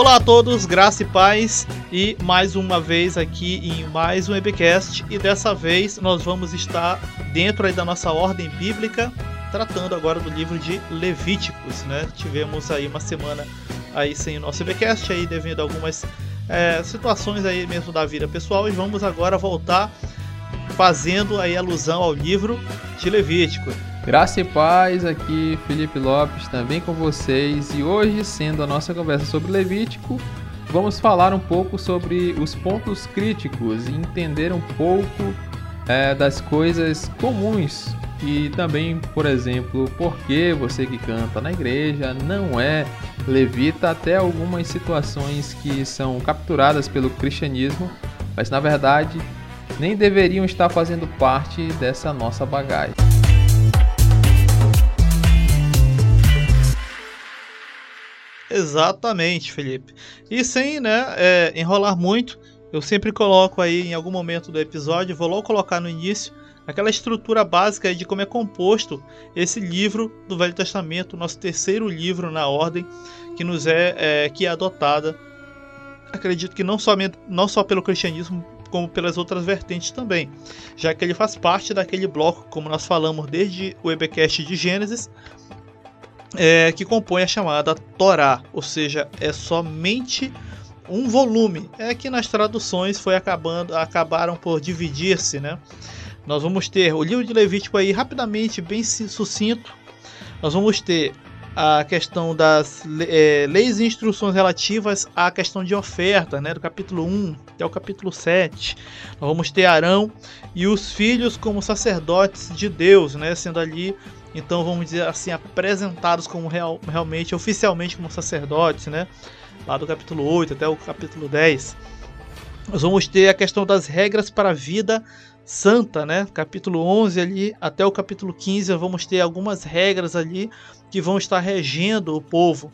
Olá a todos, graça e paz, e mais uma vez aqui em mais um EBcast, e dessa vez nós vamos estar dentro da nossa ordem bíblica, tratando agora do livro de Levíticos, né? Tivemos aí uma semana aí sem o nosso EBcast, aí devido a algumas é, situações aí mesmo da vida pessoal, e vamos agora voltar fazendo aí alusão ao livro de Levítico. Graça e paz, aqui Felipe Lopes também com vocês e hoje, sendo a nossa conversa sobre Levítico, vamos falar um pouco sobre os pontos críticos e entender um pouco é, das coisas comuns e também, por exemplo, por que você que canta na igreja não é levita até algumas situações que são capturadas pelo cristianismo, mas na verdade nem deveriam estar fazendo parte dessa nossa bagagem. Exatamente, Felipe. E sem né, é, enrolar muito, eu sempre coloco aí em algum momento do episódio, vou logo colocar no início, aquela estrutura básica de como é composto esse livro do Velho Testamento, nosso terceiro livro na ordem que nos é, é que é adotada. Acredito que não somente não só pelo cristianismo, como pelas outras vertentes também, já que ele faz parte daquele bloco, como nós falamos desde o EBcast de Gênesis, é, que compõe a chamada Torá, ou seja, é somente um volume. É que nas traduções foi acabando, acabaram por dividir-se, né? Nós vamos ter o livro de Levítico aí rapidamente, bem sucinto. Nós vamos ter a questão das é, leis e instruções relativas à questão de oferta, né, do capítulo 1 até o capítulo 7. Nós vamos ter Arão e os filhos como sacerdotes de Deus, né, sendo ali então vamos dizer assim apresentados como real, realmente oficialmente como sacerdotes, né? Lá do capítulo 8 até o capítulo 10. Nós vamos ter a questão das regras para a vida santa, né? Capítulo 11 ali até o capítulo 15, vamos ter algumas regras ali que vão estar regendo o povo.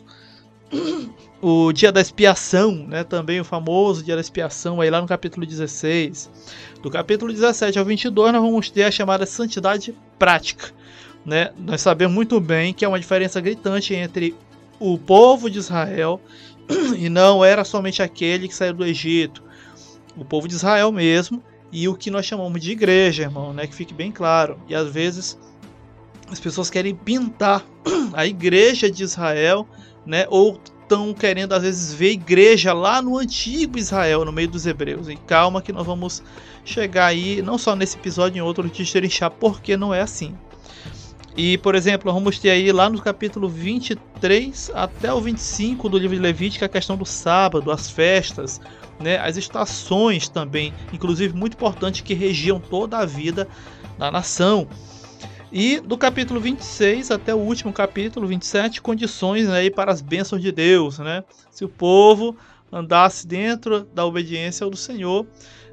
O dia da expiação, né? Também o famoso dia da expiação aí lá no capítulo 16. Do capítulo 17 ao 22 nós vamos ter a chamada santidade prática né, nós sabemos muito bem que é uma diferença gritante entre o povo de Israel e não era somente aquele que saiu do Egito, o povo de Israel mesmo e o que nós chamamos de igreja, irmão, né, que fique bem claro. E às vezes as pessoas querem pintar a igreja de Israel, né, ou estão querendo às vezes ver igreja lá no antigo Israel, no meio dos hebreus. E calma que nós vamos chegar aí, não só nesse episódio, em outro de Xerixá, porque não é assim. E, por exemplo, vamos ter aí lá no capítulo 23 até o 25 do livro de Levítico a questão do sábado, as festas, né, as estações também, inclusive muito importante que regiam toda a vida da nação. E do capítulo 26 até o último capítulo 27, condições aí para as bênçãos de Deus, né? Se o povo andasse dentro da obediência do Senhor,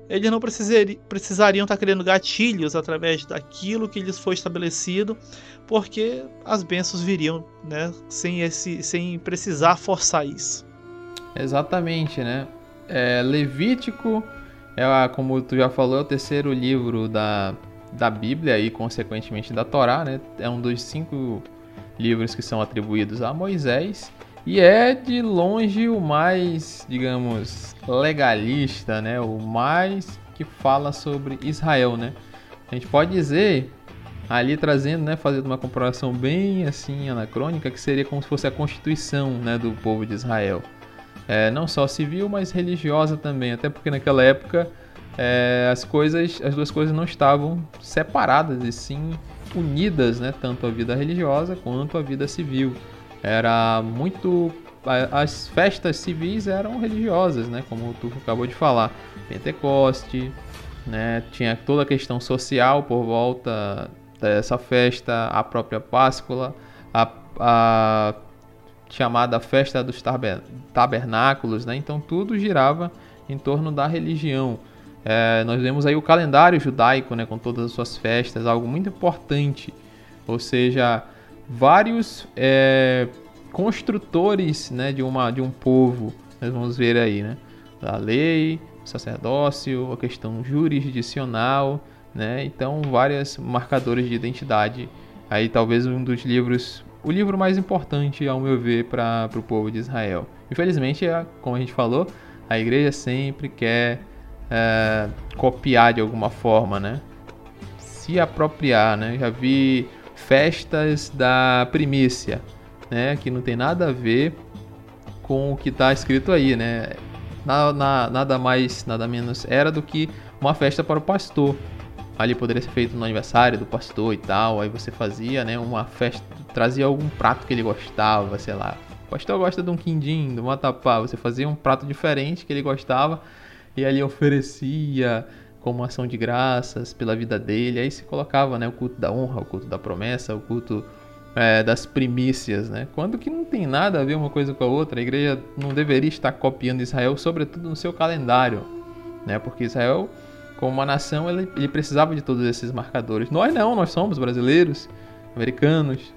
eles não precisariam estar criando gatilhos através daquilo que lhes foi estabelecido, porque as bênçãos viriam né, sem, esse, sem precisar forçar isso. Exatamente, né? É, Levítico, é, como tu já falou, é o terceiro livro da, da Bíblia e, consequentemente, da Torá, né? É um dos cinco livros que são atribuídos a Moisés. E é de longe o mais, digamos, legalista, né? O mais que fala sobre Israel, né? A gente pode dizer ali trazendo, né, fazendo uma comparação bem assim anacrônica, que seria como se fosse a constituição, né, do povo de Israel. É, não só civil, mas religiosa também, até porque naquela época é, as coisas, as duas coisas não estavam separadas e sim unidas, né, tanto a vida religiosa quanto a vida civil era muito as festas civis eram religiosas, né, como tu acabou de falar, Pentecoste, né, tinha toda a questão social por volta dessa festa, a própria Páscoa, a, a chamada festa dos tabernáculos, né, então tudo girava em torno da religião. É, nós vemos aí o calendário judaico, né, com todas as suas festas, algo muito importante, ou seja, vários é, construtores né, de, uma, de um povo. Nós vamos ver aí, né? A lei, o sacerdócio, a questão jurisdicional, né? Então, vários marcadores de identidade. Aí, talvez um dos livros o livro mais importante, ao meu ver, para o povo de Israel. Infelizmente, é, como a gente falou, a igreja sempre quer é, copiar de alguma forma, né? Se apropriar, né? Já vi festas da primícia, né? Que não tem nada a ver com o que está escrito aí, né? Na, na, nada mais, nada menos era do que uma festa para o pastor. Ali poderia ser feito no aniversário do pastor e tal. Aí você fazia, né? Uma festa, trazia algum prato que ele gostava, sei lá. O pastor gosta de um quindim, de um matapá. Você fazia um prato diferente que ele gostava e ali oferecia como ação de graças pela vida dele. Aí se colocava, né? O culto da honra, o culto da promessa, o culto é, das primícias, né? Quando que não tem nada a ver uma coisa com a outra, a igreja não deveria estar copiando Israel, sobretudo no seu calendário, né? Porque Israel, como uma nação, ele, ele precisava de todos esses marcadores. Nós não, nós somos brasileiros, americanos,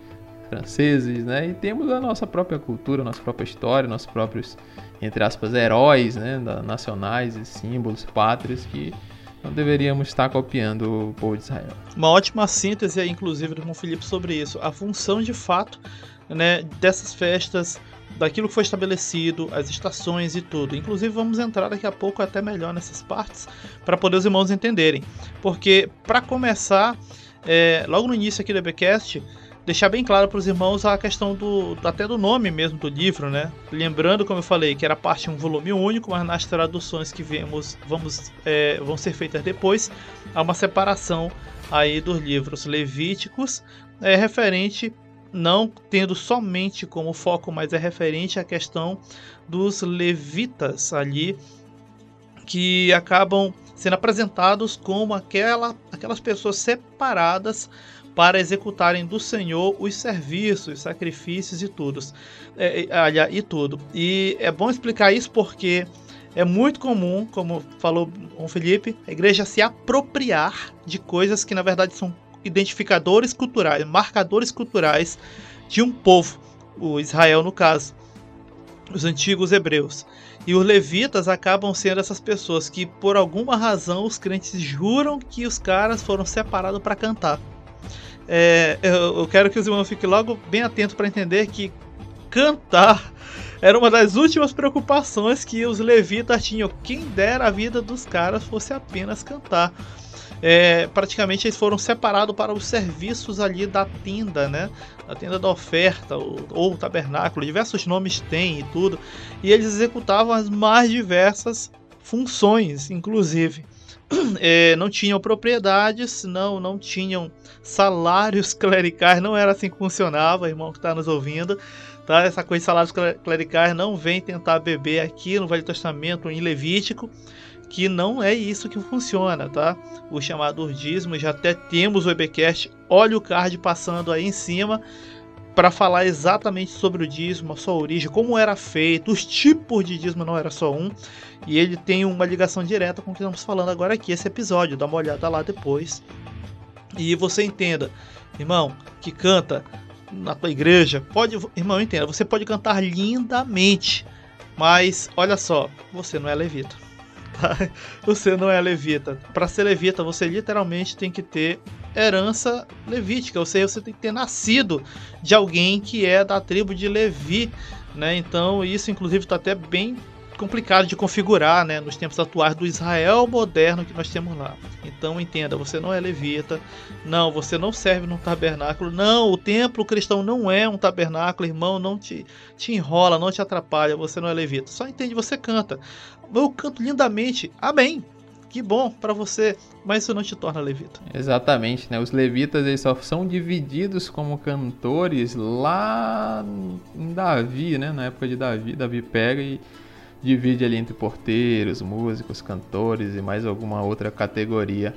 franceses, né? E temos a nossa própria cultura, nossa própria história, nossos próprios, entre aspas, heróis, né? nacionais e símbolos, pátrios que não deveríamos estar copiando o povo de Israel. Uma ótima síntese inclusive, do irmão Felipe sobre isso. A função de fato né, dessas festas, daquilo que foi estabelecido, as estações e tudo. Inclusive, vamos entrar daqui a pouco até melhor nessas partes para poder os irmãos entenderem. Porque, para começar, é, logo no início aqui do EBcast, deixar bem claro para os irmãos a questão do até do nome mesmo do livro, né? Lembrando, como eu falei, que era parte de um volume único, mas nas traduções que vemos vamos é, vão ser feitas depois, há uma separação aí dos livros levíticos, é referente não tendo somente como foco, mas é referente à questão dos levitas ali que acabam sendo apresentados como aquela, aquelas pessoas separadas para executarem do Senhor os serviços, os sacrifícios e tudo. É, é e tudo. E é bom explicar isso porque é muito comum, como falou o Felipe, a igreja se apropriar de coisas que na verdade são identificadores culturais, marcadores culturais de um povo, o Israel no caso, os antigos hebreus. E os levitas acabam sendo essas pessoas que, por alguma razão, os crentes juram que os caras foram separados para cantar. É, eu, eu, quero que os irmãos fiquem logo bem atentos para entender que cantar era uma das últimas preocupações que os levitas tinham. Quem dera a vida dos caras fosse apenas cantar. É, praticamente eles foram separados para os serviços ali da tenda, né? A tenda da oferta ou, ou tabernáculo, diversos nomes tem e tudo. E eles executavam as mais diversas funções, inclusive. é, não tinham propriedades, não, não tinham salários clericais, não era assim que funcionava, irmão que está nos ouvindo. Tá? Essa coisa de salários clericais não vem tentar beber aqui no Velho Testamento em Levítico, que não é isso que funciona, tá? O chamado dízimo, já até temos o EBcast, olha o card passando aí em cima para falar exatamente sobre o dízimo, a sua origem, como era feito, os tipos de dízimo não era só um, e ele tem uma ligação direta com o que estamos falando agora aqui, esse episódio, dá uma olhada lá depois. E você entenda, irmão, que canta na tua igreja, pode, irmão, entenda, você pode cantar lindamente, mas olha só, você não é levita. Tá? Você não é levita. Para ser levita, você literalmente tem que ter herança levítica, ou seja, você tem que ter nascido de alguém que é da tribo de Levi, né? Então isso inclusive está até bem complicado de configurar, né, nos tempos atuais do Israel moderno que nós temos lá. Então entenda, você não é levita, não, você não serve num tabernáculo, não, o templo cristão não é um tabernáculo, irmão, não te, te enrola, não te atrapalha, você não é levita. Só entende, você canta. Eu canto lindamente, amém. Que bom para você, mas isso não te torna levita. Exatamente, né? Os levitas eles só são divididos como cantores lá em Davi, né? Na época de Davi, Davi pega e divide ali entre porteiros, músicos, cantores e mais alguma outra categoria.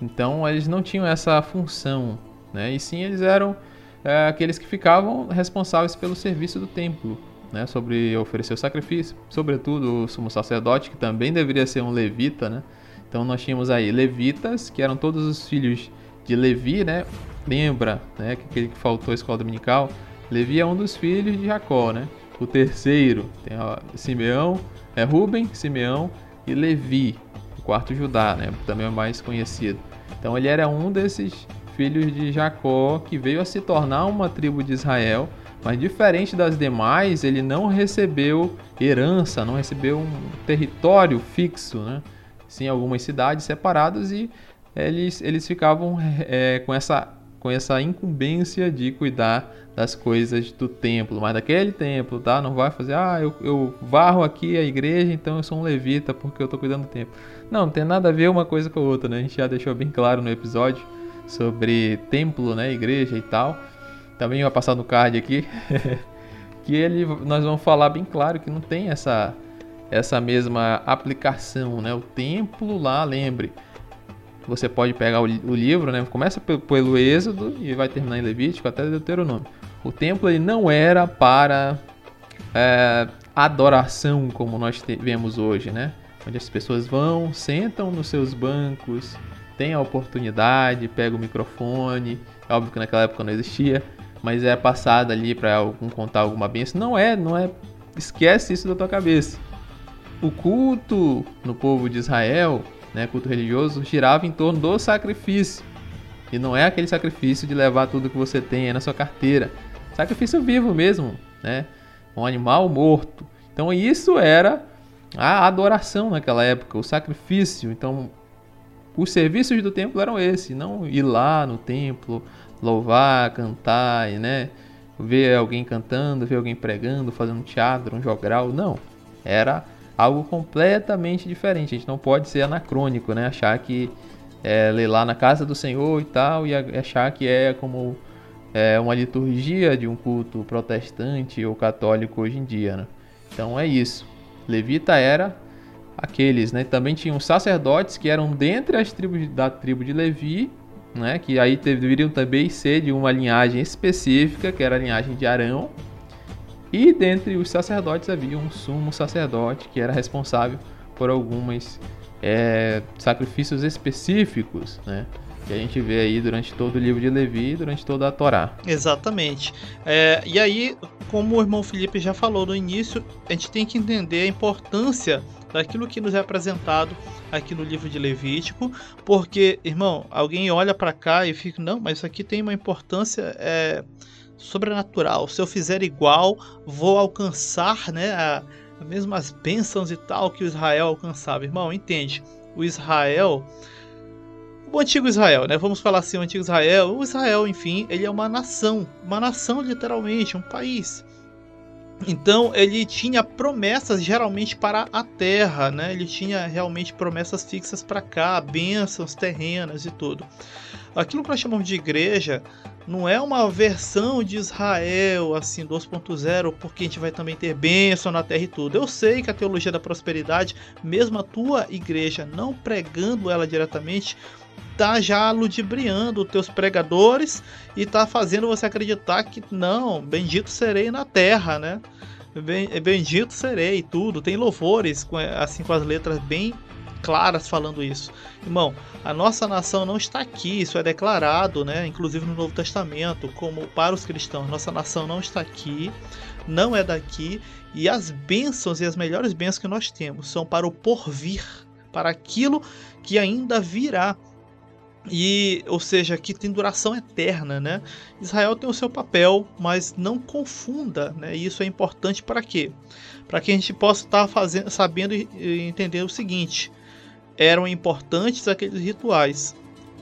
Então eles não tinham essa função, né? E sim eles eram é, aqueles que ficavam responsáveis pelo serviço do templo, né? Sobre oferecer o sacrifício, sobretudo o sumo sacerdote que também deveria ser um levita, né? Então nós tínhamos aí levitas, que eram todos os filhos de Levi, né? Lembra, né, que aquele que faltou a escola dominical, Levi é um dos filhos de Jacó, né? O terceiro tem Simeão, é Ruben, Simeão e Levi, o quarto Judá, né? Também é mais conhecido. Então ele era um desses filhos de Jacó, que veio a se tornar uma tribo de Israel, mas diferente das demais, ele não recebeu herança, não recebeu um território fixo, né? Sim, algumas cidades separadas e eles, eles ficavam é, com, essa, com essa incumbência de cuidar das coisas do templo, mas daquele templo, tá? Não vai fazer, ah, eu, eu varro aqui a igreja, então eu sou um levita porque eu estou cuidando do templo. Não, não tem nada a ver uma coisa com a outra, né? A gente já deixou bem claro no episódio sobre templo, né, igreja e tal. Também vai passar no card aqui que ele nós vamos falar bem claro que não tem essa essa mesma aplicação, né? O templo lá, lembre, você pode pegar o, o livro, né? Começa pelo, pelo Êxodo e vai terminar em Levítico até Deuteronômio. O templo ele não era para é, adoração como nós vemos hoje, né? Onde as pessoas vão, sentam nos seus bancos, têm a oportunidade, pega o microfone. É óbvio que naquela época não existia, mas é passada ali para algum contar alguma bênção. Não é, não é. Esquece isso da tua cabeça. O culto no povo de Israel, né, culto religioso, girava em torno do sacrifício. E não é aquele sacrifício de levar tudo que você tem aí na sua carteira. Sacrifício vivo mesmo, né? Um animal morto. Então isso era a adoração naquela época, o sacrifício. Então os serviços do templo eram esses, não ir lá no templo, louvar, cantar, né? Ver alguém cantando, ver alguém pregando, fazendo teatro, um jogral, não. Era algo completamente diferente. A gente não pode ser anacrônico, né? Achar que é ler lá na casa do Senhor e tal e achar que é como é, uma liturgia de um culto protestante ou católico hoje em dia, né? Então é isso. Levita era aqueles, né? Também tinham sacerdotes que eram dentre as tribos da tribo de Levi, né? Que aí deveriam também ser de uma linhagem específica, que era a linhagem de Arão. E dentre os sacerdotes havia um sumo sacerdote que era responsável por alguns é, sacrifícios específicos, né? Que a gente vê aí durante todo o livro de Levi e durante toda a Torá. Exatamente. É, e aí, como o irmão Felipe já falou no início, a gente tem que entender a importância daquilo que nos é apresentado aqui no livro de Levítico, porque, irmão, alguém olha para cá e fica, não, mas isso aqui tem uma importância é, sobrenatural. Se eu fizer igual, vou alcançar, né, a, as mesmas bênçãos e tal que o Israel alcançava. Irmão, entende? O Israel o antigo Israel, né? Vamos falar assim, o antigo Israel. O Israel, enfim, ele é uma nação, uma nação literalmente, um país. Então ele tinha promessas geralmente para a terra, né? Ele tinha realmente promessas fixas para cá, bênçãos terrenas e tudo. Aquilo que nós chamamos de igreja não é uma versão de Israel assim 2.0, porque a gente vai também ter bênção na terra e tudo. Eu sei que a teologia da prosperidade, mesmo a tua igreja não pregando ela diretamente, tá já ludibriando os teus pregadores e tá fazendo você acreditar que não, bendito serei na terra, né? Bendito serei, tudo. Tem louvores assim com as letras bem claras falando isso. Irmão, a nossa nação não está aqui, isso é declarado, né, inclusive no Novo Testamento, como para os cristãos. Nossa nação não está aqui, não é daqui, e as bênçãos e as melhores bênçãos que nós temos são para o porvir, para aquilo que ainda virá e ou seja que tem duração eterna, né? Israel tem o seu papel, mas não confunda, né? Isso é importante para quê? Para que a gente possa estar fazendo, sabendo e entender o seguinte: eram importantes aqueles rituais,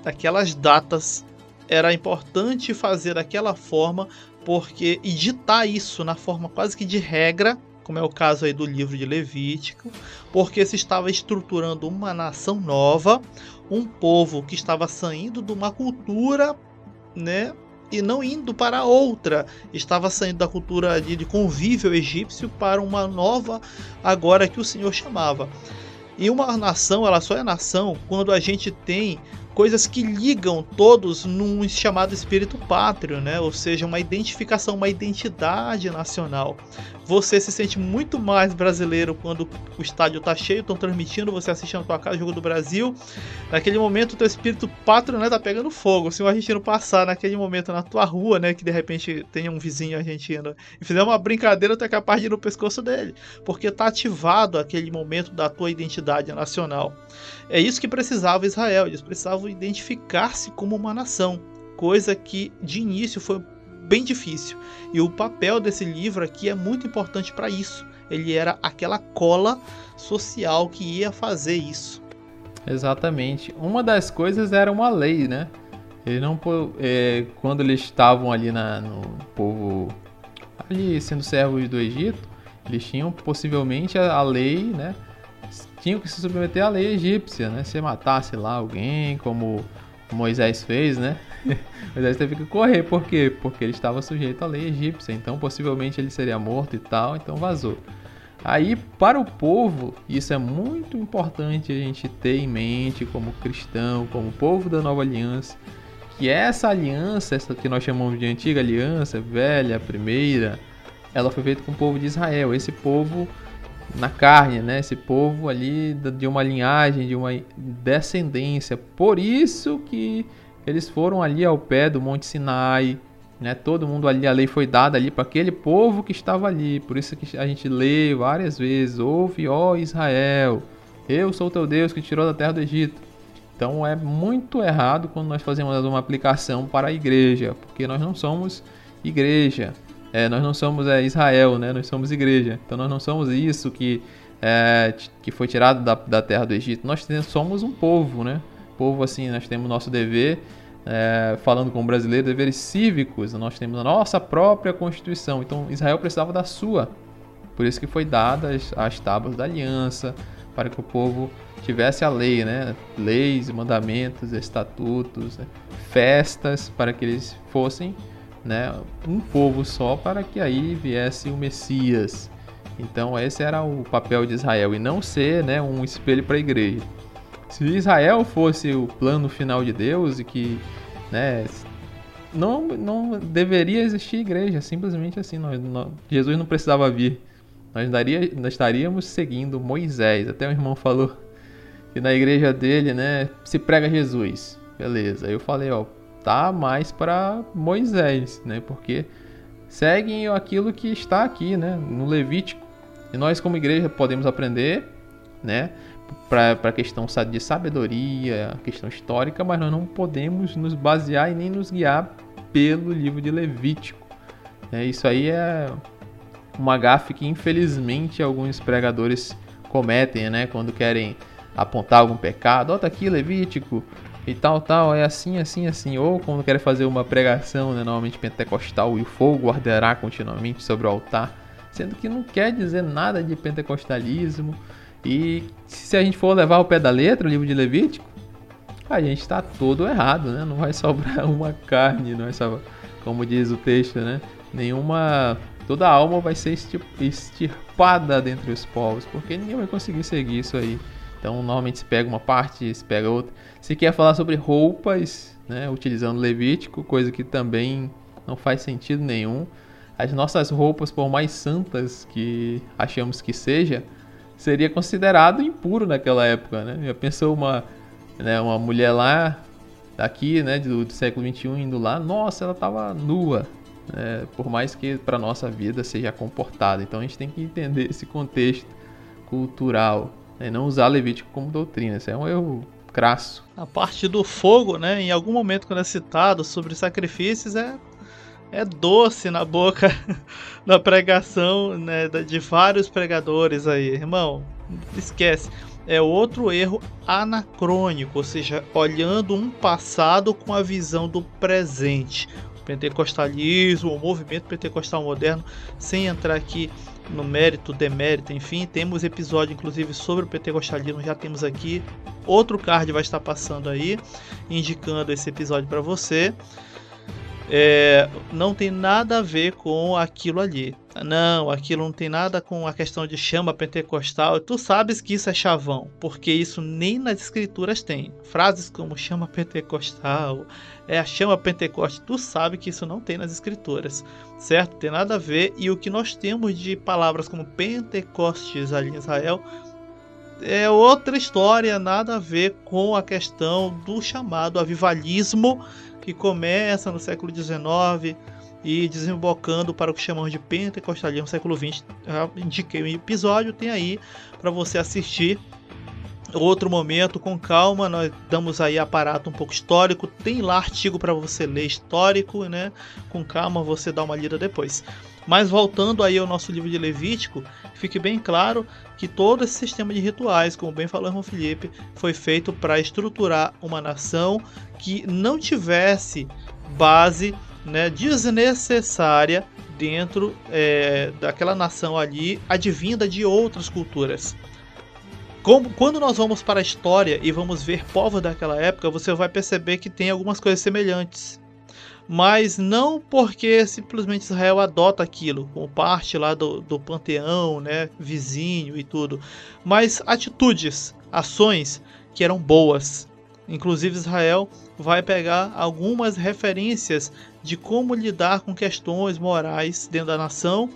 aquelas datas, era importante fazer daquela forma, porque e ditar isso na forma quase que de regra como é o caso aí do livro de Levítico, porque se estava estruturando uma nação nova, um povo que estava saindo de uma cultura, né, e não indo para outra, estava saindo da cultura de, de convívio egípcio para uma nova agora que o Senhor chamava. E uma nação, ela só é nação quando a gente tem coisas que ligam todos num chamado espírito pátrio, né? Ou seja, uma identificação, uma identidade nacional. Você se sente muito mais brasileiro quando o estádio está cheio, estão transmitindo, você assiste na tua casa jogo do Brasil. Naquele momento, o teu espírito pátrio, né, tá pegando fogo. Se o argentino passar naquele momento na tua rua, né, que de repente tem um vizinho argentino e fizer uma brincadeira, tu é capaz de ir no pescoço dele, porque tá ativado aquele momento da tua identidade nacional. É isso que precisava Israel, eles precisavam identificar-se como uma nação. coisa que de início foi bem difícil. E o papel desse livro aqui é muito importante para isso. Ele era aquela cola social que ia fazer isso. Exatamente. Uma das coisas era uma lei, né? Ele não é, quando eles estavam ali na, no povo ali sendo servos do Egito, eles tinham possivelmente a, a lei, né? Tinham que se submeter à lei egípcia, né? Se matasse lá alguém, como Moisés fez, né? Moisés teve que correr, por quê? Porque ele estava sujeito à lei egípcia, então possivelmente ele seria morto e tal, então vazou. Aí, para o povo, isso é muito importante a gente ter em mente como cristão, como povo da nova aliança, que essa aliança, essa que nós chamamos de antiga aliança, velha, primeira, ela foi feita com o povo de Israel, esse povo na carne, né? Esse povo ali de uma linhagem, de uma descendência. Por isso que eles foram ali ao pé do Monte Sinai, né? Todo mundo ali, a lei foi dada ali para aquele povo que estava ali. Por isso que a gente lê várias vezes: Ouve, ó Israel, eu sou teu Deus que tirou da terra do Egito. Então é muito errado quando nós fazemos uma aplicação para a igreja, porque nós não somos igreja. É, nós não somos é, Israel, né? Nós somos igreja. Então nós não somos isso que, é, que foi tirado da, da terra do Egito. Nós somos um povo, né? Povo assim, nós temos nosso dever é, falando como brasileiro, deveres cívicos, nós temos a nossa própria Constituição. Então Israel precisava da sua. Por isso que foi dadas as tábuas da aliança, para que o povo tivesse a lei, né? Leis, mandamentos, estatutos, né? festas, para que eles fossem né? um povo só, para que aí viesse o Messias. Então esse era o papel de Israel e não ser né, um espelho para a igreja. Se Israel fosse o plano final de Deus e que né, não, não deveria existir igreja, simplesmente assim. Jesus não precisava vir. Nós, daria, nós estaríamos seguindo Moisés. Até o irmão falou que na igreja dele né, se prega Jesus. Beleza. Eu falei, ó, tá mais para Moisés, né? Porque seguem aquilo que está aqui, né, no Levítico. E nós como igreja podemos aprender, né, para a questão de sabedoria, questão histórica, mas nós não podemos nos basear e nem nos guiar pelo livro de Levítico. É, isso aí é uma gafe que infelizmente alguns pregadores cometem, né? Quando querem apontar algum pecado, ó, tá aqui Levítico e tal, tal, é assim, assim, assim. Ou quando querem fazer uma pregação, né, normalmente pentecostal, e o fogo arderá continuamente sobre o altar, sendo que não quer dizer nada de pentecostalismo, e se a gente for levar o pé da letra, o livro de Levítico, a gente está todo errado, né? Não vai sobrar uma carne, não vai sobrar, como diz o texto, né? Nenhuma. Toda alma vai ser extirpada dentre os povos, porque ninguém vai conseguir seguir isso aí. Então, normalmente se pega uma parte, se pega outra. Se quer falar sobre roupas, né? Utilizando Levítico, coisa que também não faz sentido nenhum. As nossas roupas, por mais santas que achamos que seja, seria considerado impuro naquela época, né? Já pensou uma, né, uma mulher lá, daqui, né, do, do século 21 indo lá, nossa, ela estava nua, né? por mais que para nossa vida seja comportada. Então a gente tem que entender esse contexto cultural, né? não usar Levítico como doutrina. Isso é um erro crasso. A parte do fogo, né, em algum momento quando é citado sobre sacrifícios é é doce na boca da pregação né, de vários pregadores aí, irmão. Esquece. É outro erro anacrônico, ou seja, olhando um passado com a visão do presente. O pentecostalismo, o movimento pentecostal moderno, sem entrar aqui no mérito, demérito, enfim, temos episódio inclusive sobre o pentecostalismo, já temos aqui. Outro card vai estar passando aí, indicando esse episódio para você é, não tem nada a ver com aquilo ali. Não, aquilo não tem nada com a questão de chama pentecostal. Tu sabes que isso é chavão, porque isso nem nas escrituras tem. Frases como chama pentecostal, é a chama pentecoste, tu sabe que isso não tem nas escrituras, certo? Tem nada a ver. E o que nós temos de palavras como pentecostes ali em Israel é outra história, nada a ver com a questão do chamado avivalismo que começa no século XIX e desembocando para o que chamamos de pentecostalismo século XX. Já indiquei um episódio, tem aí para você assistir outro momento, com calma, nós damos aí aparato um pouco histórico. Tem lá artigo para você ler histórico, né? Com calma você dá uma lida depois. Mas voltando aí ao nosso livro de Levítico, fique bem claro que todo esse sistema de rituais, como bem falou irmão Felipe, foi feito para estruturar uma nação que não tivesse base né, desnecessária dentro é, daquela nação ali, advinda de outras culturas. Como, quando nós vamos para a história e vamos ver povos daquela época, você vai perceber que tem algumas coisas semelhantes. Mas não porque simplesmente Israel adota aquilo, como parte lá do, do panteão, né, vizinho e tudo. Mas atitudes, ações que eram boas. Inclusive Israel vai pegar algumas referências de como lidar com questões morais dentro da nação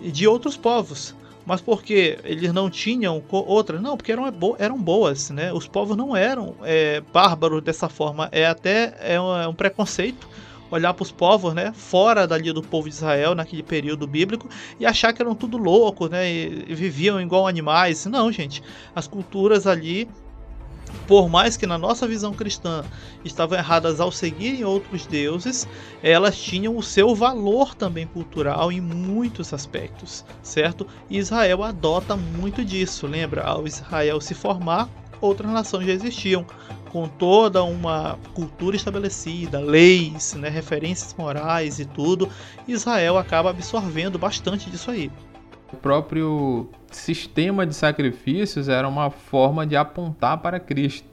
e de outros povos. Mas porque eles não tinham outras? Não, porque eram, eram boas, né? Os povos não eram é, bárbaros dessa forma. É até é um, é um preconceito olhar para os povos, né, fora dali do povo de Israel naquele período bíblico e achar que eram tudo loucos, né, e, e viviam igual animais. Não, gente, as culturas ali por mais que na nossa visão cristã estavam erradas ao seguirem outros deuses, elas tinham o seu valor também cultural em muitos aspectos, certo? E Israel adota muito disso. Lembra, ao Israel se formar, outras nações já existiam, com toda uma cultura estabelecida, leis, né, referências morais e tudo. Israel acaba absorvendo bastante disso aí. O próprio sistema de sacrifícios era uma forma de apontar para Cristo,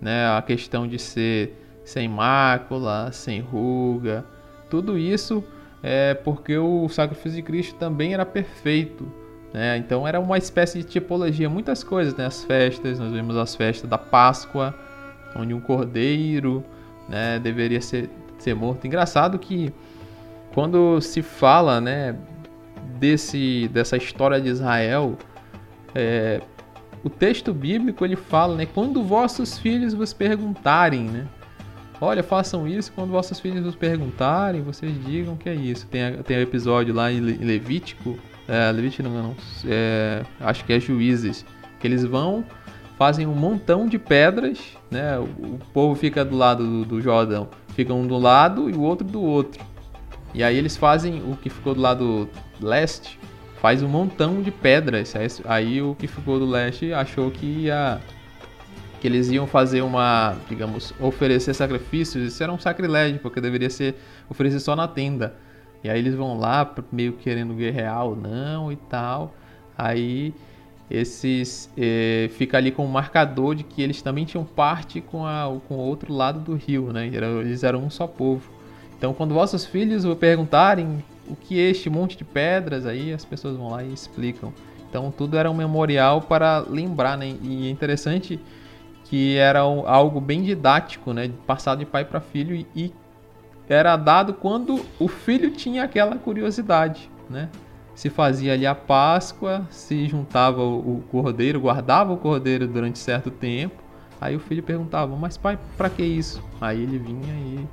né? A questão de ser sem mácula, sem ruga, tudo isso é porque o sacrifício de Cristo também era perfeito, né? Então era uma espécie de tipologia, muitas coisas, né? As festas, nós vemos as festas da Páscoa, onde um cordeiro, né, deveria ser ser morto. Engraçado que quando se fala, né, desse dessa história de Israel, é, o texto bíblico ele fala, né, quando vossos filhos vos perguntarem, né, olha, façam isso quando vossos filhos vos perguntarem, vocês digam que é isso. Tem tem um episódio lá em Levítico, é, Levítico não, não é, acho que é Juízes, que eles vão fazem um montão de pedras, né? O, o povo fica do lado do, do Jordão, fica um do lado e o outro do outro. E aí eles fazem o que ficou do lado leste, faz um montão de pedras. Aí o que ficou do leste achou que ia que eles iam fazer uma, digamos, oferecer sacrifícios. Isso era um sacrilégio, porque deveria ser oferecer só na tenda. E aí eles vão lá meio querendo guerrear ou não e tal. Aí esses eh, fica ali com um marcador de que eles também tinham parte com, a, com o outro lado do rio, né? Eles eram um só povo. Então, quando vossos filhos o perguntarem o que é este monte de pedras, aí as pessoas vão lá e explicam. Então, tudo era um memorial para lembrar, né? E é interessante que era algo bem didático, né? Passado de pai para filho e era dado quando o filho tinha aquela curiosidade, né? Se fazia ali a Páscoa, se juntava o cordeiro, guardava o cordeiro durante certo tempo. Aí o filho perguntava: "Mas pai, para que isso?" Aí ele vinha e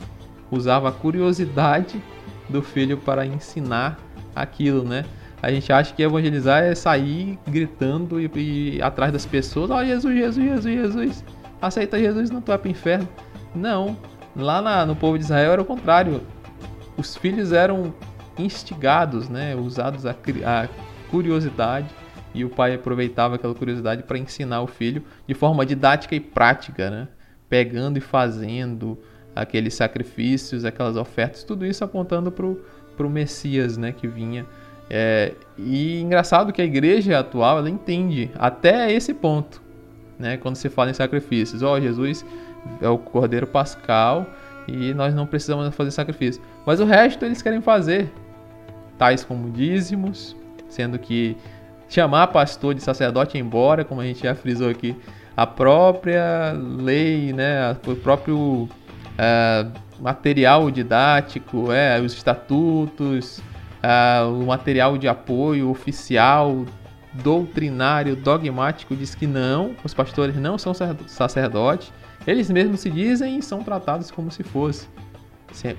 usava a curiosidade do filho para ensinar aquilo, né? A gente acha que evangelizar é sair gritando e, e atrás das pessoas, ó oh, Jesus, Jesus, Jesus, Jesus, aceita Jesus, não tu vai para o inferno. Não, lá na, no povo de Israel era o contrário. Os filhos eram instigados, né? Usados a, a curiosidade e o pai aproveitava aquela curiosidade para ensinar o filho de forma didática e prática, né? Pegando e fazendo, aqueles sacrifícios, aquelas ofertas, tudo isso apontando para o Messias né, que vinha. É, e engraçado que a igreja atual ela entende até esse ponto, né, quando se fala em sacrifícios. Ó, oh, Jesus é o Cordeiro Pascal e nós não precisamos fazer sacrifício. Mas o resto eles querem fazer, tais como dízimos, sendo que chamar pastor de sacerdote embora, como a gente já frisou aqui, a própria lei, né, o próprio uh, material didático, é, os estatutos, uh, o material de apoio oficial, doutrinário, dogmático, diz que não, os pastores não são sacerdotes, eles mesmos se dizem e são tratados como se fosse,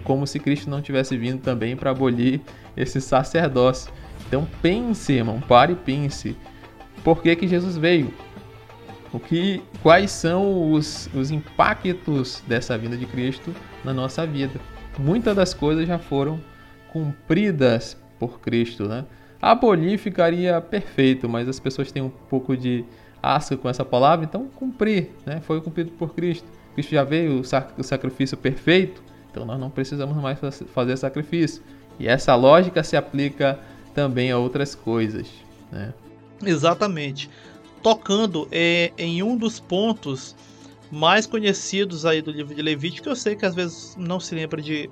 como se Cristo não tivesse vindo também para abolir esse sacerdócio. Então pense, irmão, pare e pense. Por que, que Jesus veio? O que, quais são os, os impactos dessa vinda de Cristo na nossa vida? Muitas das coisas já foram cumpridas por Cristo, né? Abolir ficaria perfeito, mas as pessoas têm um pouco de asco com essa palavra, então cumprir, né? Foi cumprido por Cristo. Cristo já veio o sacrifício perfeito, então nós não precisamos mais fazer sacrifício. E essa lógica se aplica também a outras coisas, né? Exatamente. Tocando é, em um dos pontos mais conhecidos aí do livro de Levítico, eu sei que às vezes não se lembra de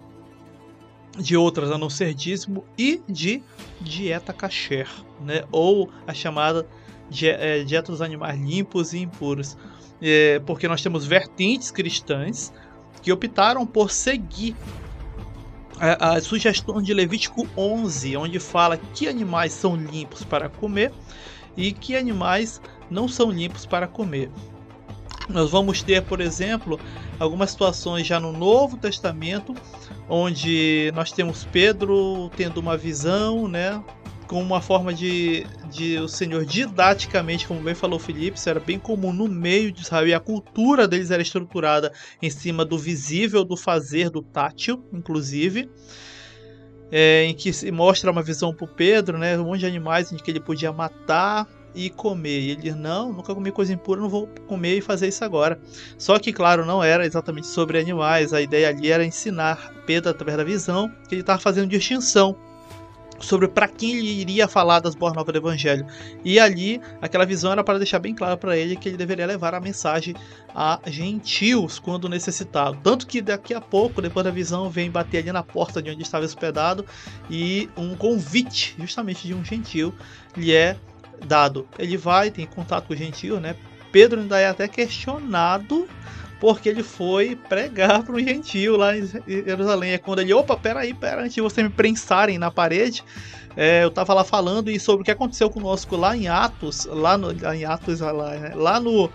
de outras a não ser dízimo e de dieta kasher, né? ou a chamada é, dieta dos animais limpos e impuros, é, porque nós temos vertentes cristãs que optaram por seguir a, a sugestão de Levítico 11, onde fala que animais são limpos para comer e que animais não são limpos para comer. Nós vamos ter, por exemplo, algumas situações já no Novo Testamento, onde nós temos Pedro tendo uma visão, né? Com uma forma de, de o Senhor didaticamente, como bem falou Felipe, isso era bem comum no meio de Israel e a cultura deles era estruturada em cima do visível, do fazer, do tátil, inclusive. É, em que se mostra uma visão para Pedro, né? Um monte de animais em que ele podia matar, e comer. E ele diz: Não, nunca comi coisa impura, não vou comer e fazer isso agora. Só que, claro, não era exatamente sobre animais. A ideia ali era ensinar Pedro, através da visão, que ele estava fazendo distinção sobre para quem ele iria falar das boas novas do evangelho. E ali, aquela visão era para deixar bem claro para ele que ele deveria levar a mensagem a gentios quando necessitado. Tanto que daqui a pouco, depois da visão, vem bater ali na porta de onde estava hospedado e um convite, justamente de um gentil, lhe é dado. Ele vai, tem contato com o gentio, né? Pedro ainda é até questionado porque ele foi pregar para um gentio lá em Jerusalém. É quando ele, opa, peraí, pera, antes de vocês me prensarem na parede, é, eu tava lá falando e sobre o que aconteceu conosco lá em Atos, lá, no, lá em Atos, lá, né? lá no,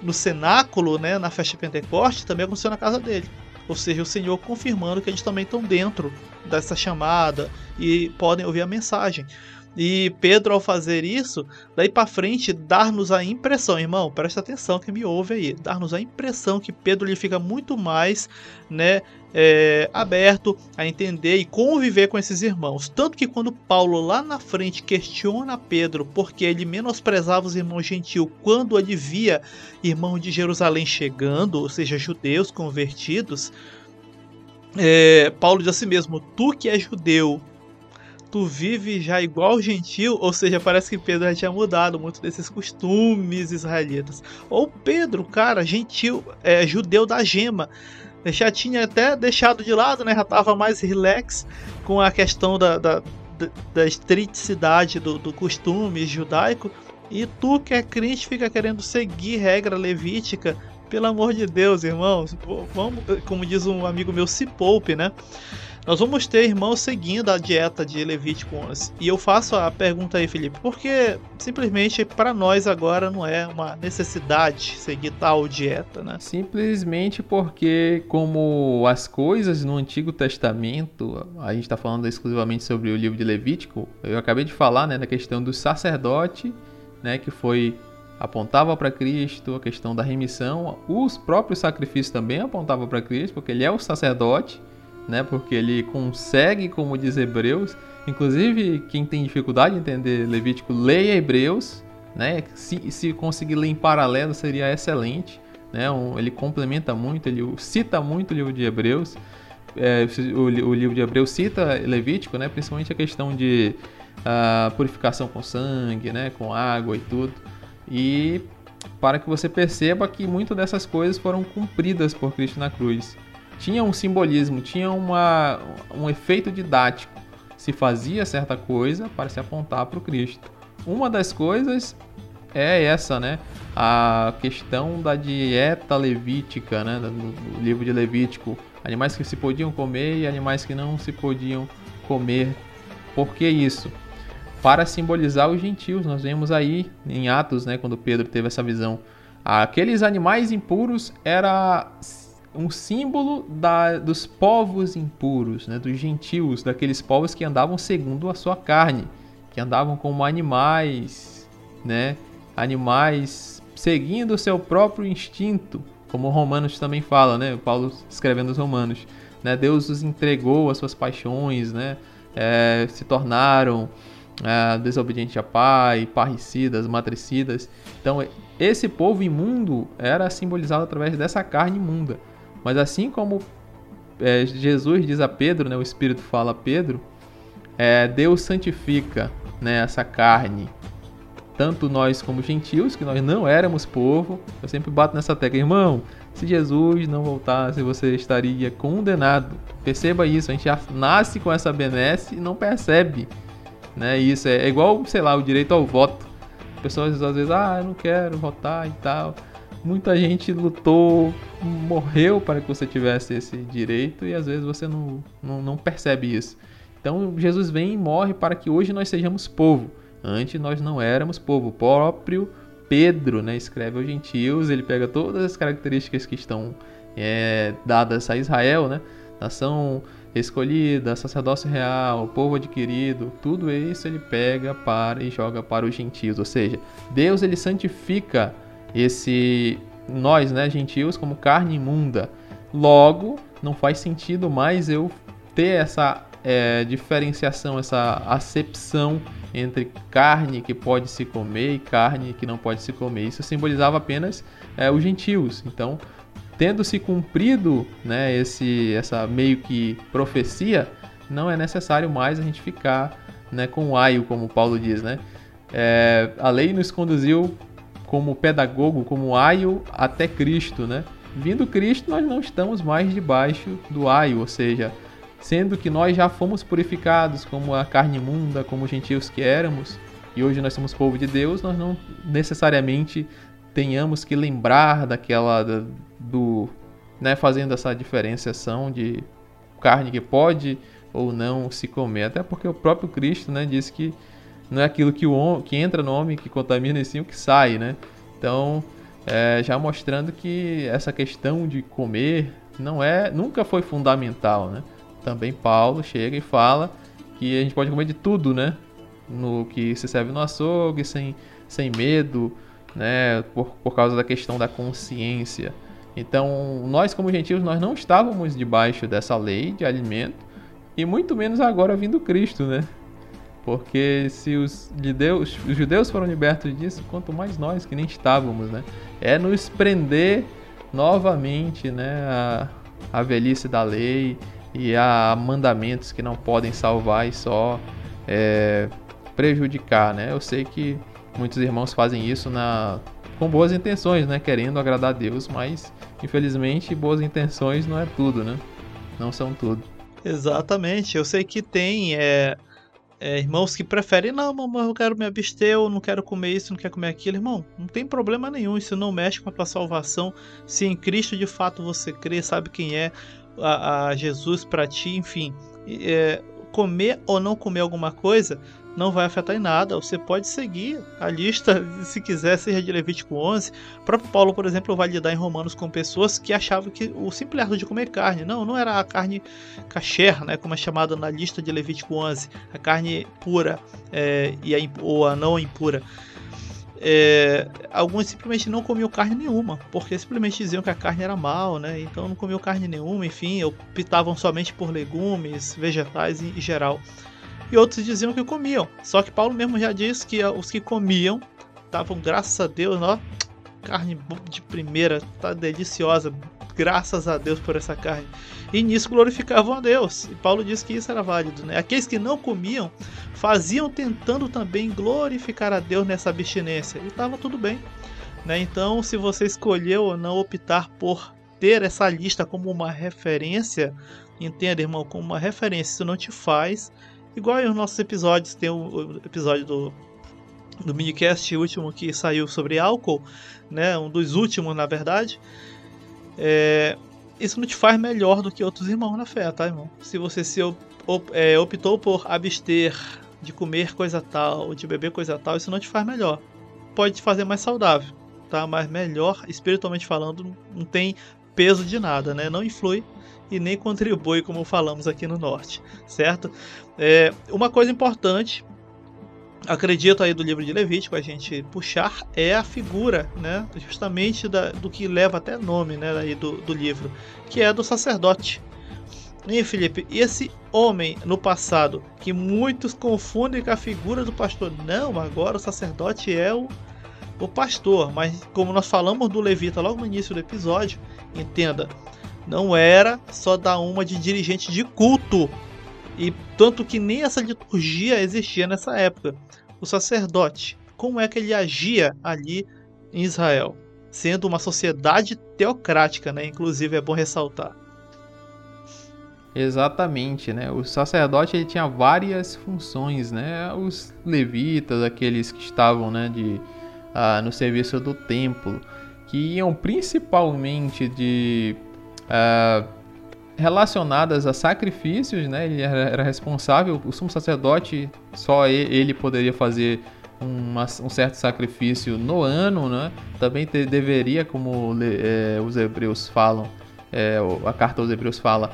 no cenáculo, né, na festa de Pentecoste, também aconteceu na casa dele. Ou seja, o Senhor confirmando que eles também estão dentro dessa chamada e podem ouvir a mensagem. E Pedro, ao fazer isso, daí para frente, dar-nos a impressão, irmão, presta atenção que me ouve aí, dar-nos a impressão que Pedro ele fica muito mais, né, é, aberto a entender e conviver com esses irmãos. Tanto que quando Paulo lá na frente questiona Pedro porque ele menosprezava os irmãos gentios quando ele via irmãos de Jerusalém chegando, ou seja, judeus convertidos, é, Paulo diz assim mesmo: Tu que é judeu tu vive já igual gentil, ou seja, parece que Pedro já tinha mudado muito desses costumes israelitas. Ou Pedro, cara, gentil, é, judeu da gema, já tinha até deixado de lado, né? Já tava mais relax com a questão da, da, da estriticidade do, do costume judaico. E tu que é crente fica querendo seguir regra levítica. Pelo amor de Deus, irmãos, vamos, como diz um amigo meu, se poupe, né? Nós vamos ter irmãos seguindo a dieta de Levítico 11. E eu faço a pergunta aí, Felipe, porque simplesmente para nós agora não é uma necessidade seguir tal dieta, né? Simplesmente porque, como as coisas no Antigo Testamento, a gente está falando exclusivamente sobre o livro de Levítico, eu acabei de falar né, da questão do sacerdote, né, que foi apontava para Cristo, a questão da remissão, os próprios sacrifícios também apontavam para Cristo, porque ele é o sacerdote né? Porque ele consegue, como diz Hebreus, inclusive quem tem dificuldade de entender Levítico, leia Hebreus, né? Se, se conseguir ler em paralelo seria excelente, né? Um, ele complementa muito, ele cita muito o livro de Hebreus. É, o, o, livro de Hebreus cita Levítico, né? Principalmente a questão de uh, purificação com sangue, né? Com água e tudo. E para que você perceba que muitas dessas coisas foram cumpridas por Cristo na cruz tinha um simbolismo, tinha uma, um efeito didático. Se fazia certa coisa para se apontar para o Cristo. Uma das coisas é essa, né? A questão da dieta levítica, né? Do livro de Levítico. Animais que se podiam comer e animais que não se podiam comer. Por que isso? Para simbolizar os gentios. Nós vemos aí em Atos, né? Quando Pedro teve essa visão. Aqueles animais impuros era um símbolo da, dos povos impuros, né, dos gentios, daqueles povos que andavam segundo a sua carne, que andavam como animais, né, animais seguindo o seu próprio instinto, como Romanos também fala, né? Paulo escrevendo os Romanos, né? Deus os entregou às suas paixões, né? É, se tornaram é, desobedientes a pai, parricidas, matricidas. Então, esse povo imundo era simbolizado através dessa carne imunda. Mas assim como é, Jesus diz a Pedro, né, o Espírito fala a Pedro, é, Deus santifica né, essa carne, tanto nós como gentios, que nós não éramos povo. Eu sempre bato nessa tecla, irmão. Se Jesus não voltasse, você estaria condenado. Perceba isso, a gente já nasce com essa benesse e não percebe. Né? Isso é, é igual, sei lá, o direito ao voto. Pessoas às vezes, ah, eu não quero votar e tal. Muita gente lutou, morreu para que você tivesse esse direito e às vezes você não, não, não percebe isso. Então Jesus vem e morre para que hoje nós sejamos povo. Antes nós não éramos povo. O próprio Pedro né, escreve aos gentios, ele pega todas as características que estão é, dadas a Israel, né? nação escolhida, sacerdócio real, povo adquirido, tudo isso ele pega para e joga para os gentios. Ou seja, Deus ele santifica esse nós, né, gentios, como carne imunda. Logo, não faz sentido mais eu ter essa é, diferenciação, essa acepção entre carne que pode se comer e carne que não pode se comer. Isso simbolizava apenas é, os gentios. Então, tendo se cumprido né, esse, essa meio que profecia, não é necessário mais a gente ficar né, com o aio, como Paulo diz. Né? É, a lei nos conduziu como pedagogo, como aio até Cristo, né? Vindo Cristo, nós não estamos mais debaixo do aio, ou seja, sendo que nós já fomos purificados como a carne imunda, como gentios que éramos, e hoje nós somos povo de Deus, nós não necessariamente tenhamos que lembrar daquela do, né, fazendo essa diferenciação de carne que pode ou não se comer, até porque o próprio Cristo, né, disse que não é aquilo que, o, que entra no homem que contamina, e sim o que sai, né? Então, é, já mostrando que essa questão de comer não é, nunca foi fundamental, né? Também Paulo chega e fala que a gente pode comer de tudo, né? No que se serve no açougue, sem, sem medo, né? Por, por causa da questão da consciência. Então, nós como gentios, nós não estávamos debaixo dessa lei de alimento e muito menos agora vindo Cristo, né? Porque se os judeus, os judeus foram libertos disso, quanto mais nós que nem estávamos, né? É nos prender novamente, né, a, a velhice da lei e a mandamentos que não podem salvar e só é, prejudicar, né? Eu sei que muitos irmãos fazem isso na com boas intenções, né, querendo agradar a Deus, mas infelizmente boas intenções não é tudo, né? Não são tudo. Exatamente. Eu sei que tem é, é, irmãos que preferem, não, mamãe, eu quero me abster, eu não quero comer isso, não quero comer aquilo. Irmão, não tem problema nenhum, isso não mexe com a tua salvação. Se em Cristo de fato você crê, sabe quem é a, a Jesus para ti, enfim. É, comer ou não comer alguma coisa não vai afetar em nada. Você pode seguir a lista, se quiser, seja de Levítico 11. O próprio Paulo, por exemplo, vai lidar em Romanos com pessoas que achavam que o simples ato de comer carne, não, não era a carne kasher, né, como é chamada na lista de Levítico 11, a carne pura é, e a, ou a não impura. É, alguns simplesmente não comiam carne nenhuma, porque simplesmente diziam que a carne era mal, né? Então não comiam carne nenhuma, enfim, optavam somente por legumes, vegetais em geral e outros diziam que comiam. Só que Paulo mesmo já disse que os que comiam estavam, graças a Deus, ó, carne de primeira, tá deliciosa. Graças a Deus por essa carne. E nisso glorificavam a Deus. E Paulo disse que isso era válido. Né? Aqueles que não comiam faziam tentando também glorificar a Deus nessa abstinência. E estava tudo bem. Né? Então, se você escolheu ou não optar por ter essa lista como uma referência, entenda, irmão, como uma referência. Isso não te faz Igual os nossos episódios, tem o episódio do, do minicast último que saiu sobre álcool, né? Um dos últimos, na verdade. É, isso não te faz melhor do que outros irmãos na fé, tá, irmão? Se você se op, é, optou por abster de comer coisa tal, de beber coisa tal, isso não te faz melhor. Pode te fazer mais saudável, tá? Mas melhor, espiritualmente falando, não tem peso de nada, né? Não influi e nem contribui, como falamos aqui no norte, certo? É, uma coisa importante acredito aí do livro de Levítico a gente puxar é a figura, né, justamente da, do que leva até nome, né, aí do, do livro, que é do sacerdote. E Felipe, esse homem no passado que muitos confundem com a figura do pastor, não, agora o sacerdote é o, o pastor, mas como nós falamos do levita logo no início do episódio, entenda, não era só dar uma de dirigente de culto. E tanto que nem essa liturgia existia nessa época. O sacerdote, como é que ele agia ali em Israel? Sendo uma sociedade teocrática, né? Inclusive é bom ressaltar. Exatamente, né? O sacerdote ele tinha várias funções, né? Os levitas, aqueles que estavam, né, de ah, no serviço do templo, que iam principalmente de ah, relacionadas a sacrifícios, né? Ele era responsável, o sumo sacerdote só ele poderia fazer uma, um certo sacrifício no ano, né? Também te, deveria, como é, os hebreus falam, é, a carta aos hebreus fala,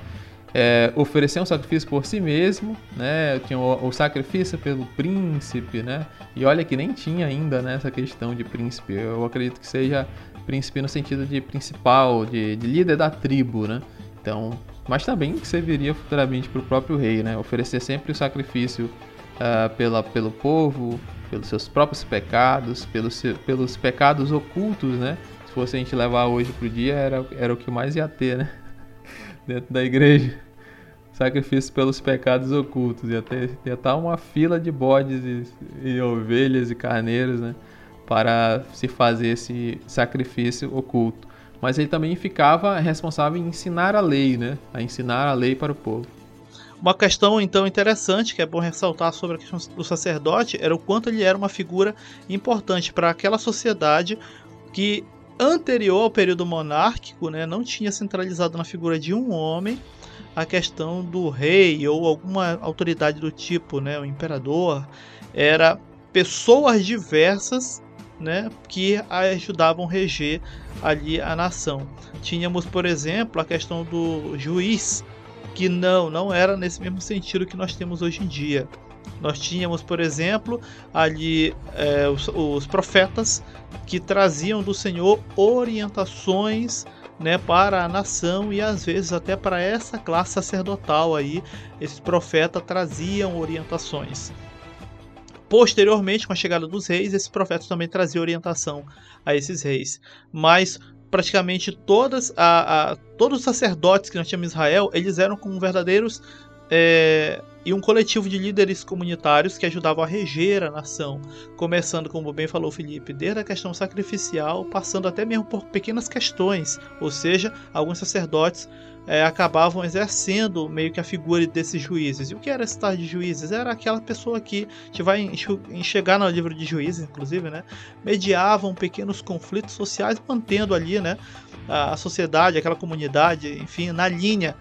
é, oferecer um sacrifício por si mesmo, né? Tinha o, o, sacrifício pelo príncipe, né? E olha que nem tinha ainda né, essa questão de príncipe. Eu acredito que seja príncipe no sentido de principal, de, de líder da tribo, né? Então, mas também serviria futuramente para o próprio rei, né? Oferecer sempre o sacrifício uh, pela, pelo povo, pelos seus próprios pecados, pelos, pelos pecados ocultos, né? Se fosse a gente levar hoje para o dia, era, era o que mais ia ter, né? Dentro da igreja sacrifício pelos pecados ocultos. Ia ter, ia estar tá uma fila de bodes e, e, ovelhas e carneiros, né? Para se fazer esse sacrifício oculto. Mas ele também ficava responsável em ensinar a lei, né? A ensinar a lei para o povo. Uma questão então interessante que é bom ressaltar sobre a questão do sacerdote era o quanto ele era uma figura importante para aquela sociedade que anterior ao período monárquico, né, não tinha centralizado na figura de um homem a questão do rei ou alguma autoridade do tipo, né, o imperador, era pessoas diversas, né, que ajudavam a reger ali a nação. Tínhamos, por exemplo, a questão do juiz, que não, não era nesse mesmo sentido que nós temos hoje em dia. Nós tínhamos, por exemplo, ali é, os, os profetas que traziam do Senhor orientações né, para a nação e às vezes até para essa classe sacerdotal aí, esses profetas traziam orientações. Posteriormente, com a chegada dos reis, esses profetas também traziam orientação a esses reis. Mas praticamente todas a, a, todos os sacerdotes que nós tínhamos em Israel, eles eram como verdadeiros é, e um coletivo de líderes comunitários que ajudavam a reger a nação, começando, como bem falou Felipe, desde a questão sacrificial, passando até mesmo por pequenas questões, ou seja, alguns sacerdotes é, acabavam exercendo meio que a figura desses juízes. E o que era esse tal de juízes? Era aquela pessoa que a gente vai enxergar no livro de juízes, inclusive, né? Mediavam pequenos conflitos sociais, mantendo ali, né? A sociedade, aquela comunidade, enfim, na linha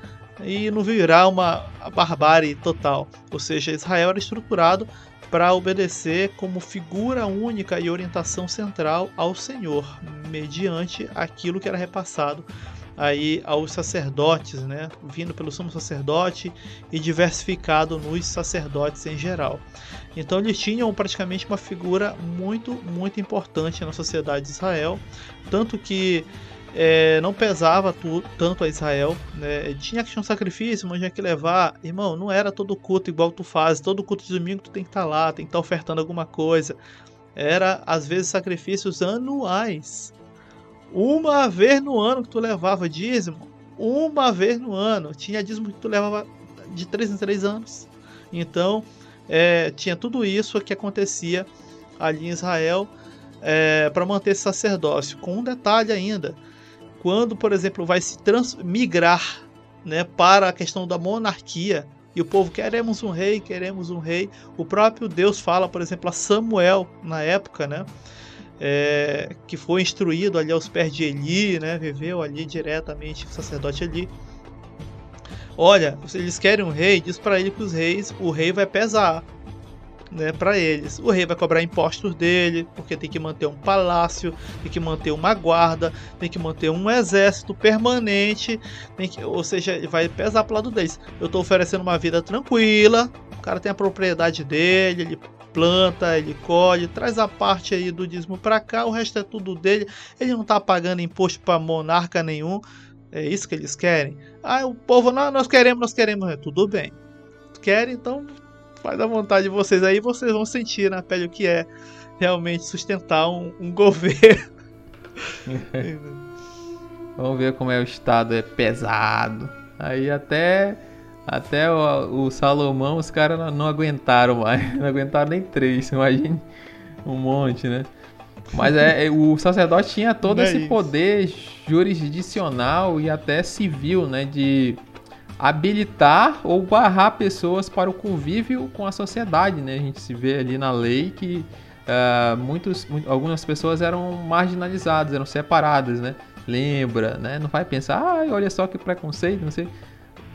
e não virar uma barbárie total. Ou seja, Israel era estruturado para obedecer como figura única e orientação central ao Senhor, mediante aquilo que era repassado aí aos sacerdotes, né, vindo pelo sumo sacerdote e diversificado nos sacerdotes em geral. Então eles tinham praticamente uma figura muito, muito importante na sociedade de Israel, tanto que é, não pesava tu, tanto a Israel. Né? Tinha que ter um sacrifício, mas tinha que levar. Irmão, não era todo culto igual tu faz. Todo culto de domingo tu tem que estar tá lá, tem que estar tá ofertando alguma coisa. Era, às vezes, sacrifícios anuais. Uma vez no ano que tu levava dízimo. Uma vez no ano. Tinha dízimo que tu levava de 3 em 3 anos. Então, é, tinha tudo isso que acontecia ali em Israel é, para manter esse sacerdócio. Com um detalhe ainda: quando, por exemplo, vai se migrar né, para a questão da monarquia, e o povo queremos um rei, queremos um rei. O próprio Deus fala, por exemplo, a Samuel na época, né? É, que foi instruído ali aos pés de Eli, né? Viveu ali diretamente o sacerdote ali. Olha, se eles querem um rei, diz para ele que os reis, o rei vai pesar né, para eles. O rei vai cobrar impostos dele, porque tem que manter um palácio, tem que manter uma guarda, tem que manter um exército permanente, que, ou seja, vai pesar pro lado deles. Eu estou oferecendo uma vida tranquila, o cara tem a propriedade dele, ele planta, ele colhe, traz a parte aí do dízimo para cá, o resto é tudo dele. Ele não está pagando imposto para monarca nenhum. É isso que eles querem. Ah, o povo, não, nós queremos, nós queremos. É, tudo bem. Querem, então faz a vontade de vocês aí, vocês vão sentir na pele o que é realmente sustentar um, um governo. Vamos ver como é o estado, é pesado. Aí até até o, o Salomão os caras não, aguentaram mais, não aguentaram nem três, imagine um monte, né? Mas é, é o sacerdote tinha todo é esse isso. poder jurisdicional e até civil, né, de habilitar ou barrar pessoas para o convívio com a sociedade, né? A gente se vê ali na lei que uh, muitos, muito, algumas pessoas eram marginalizadas, eram separadas, né? Lembra, né? Não vai pensar, ah, olha só que preconceito, não sei.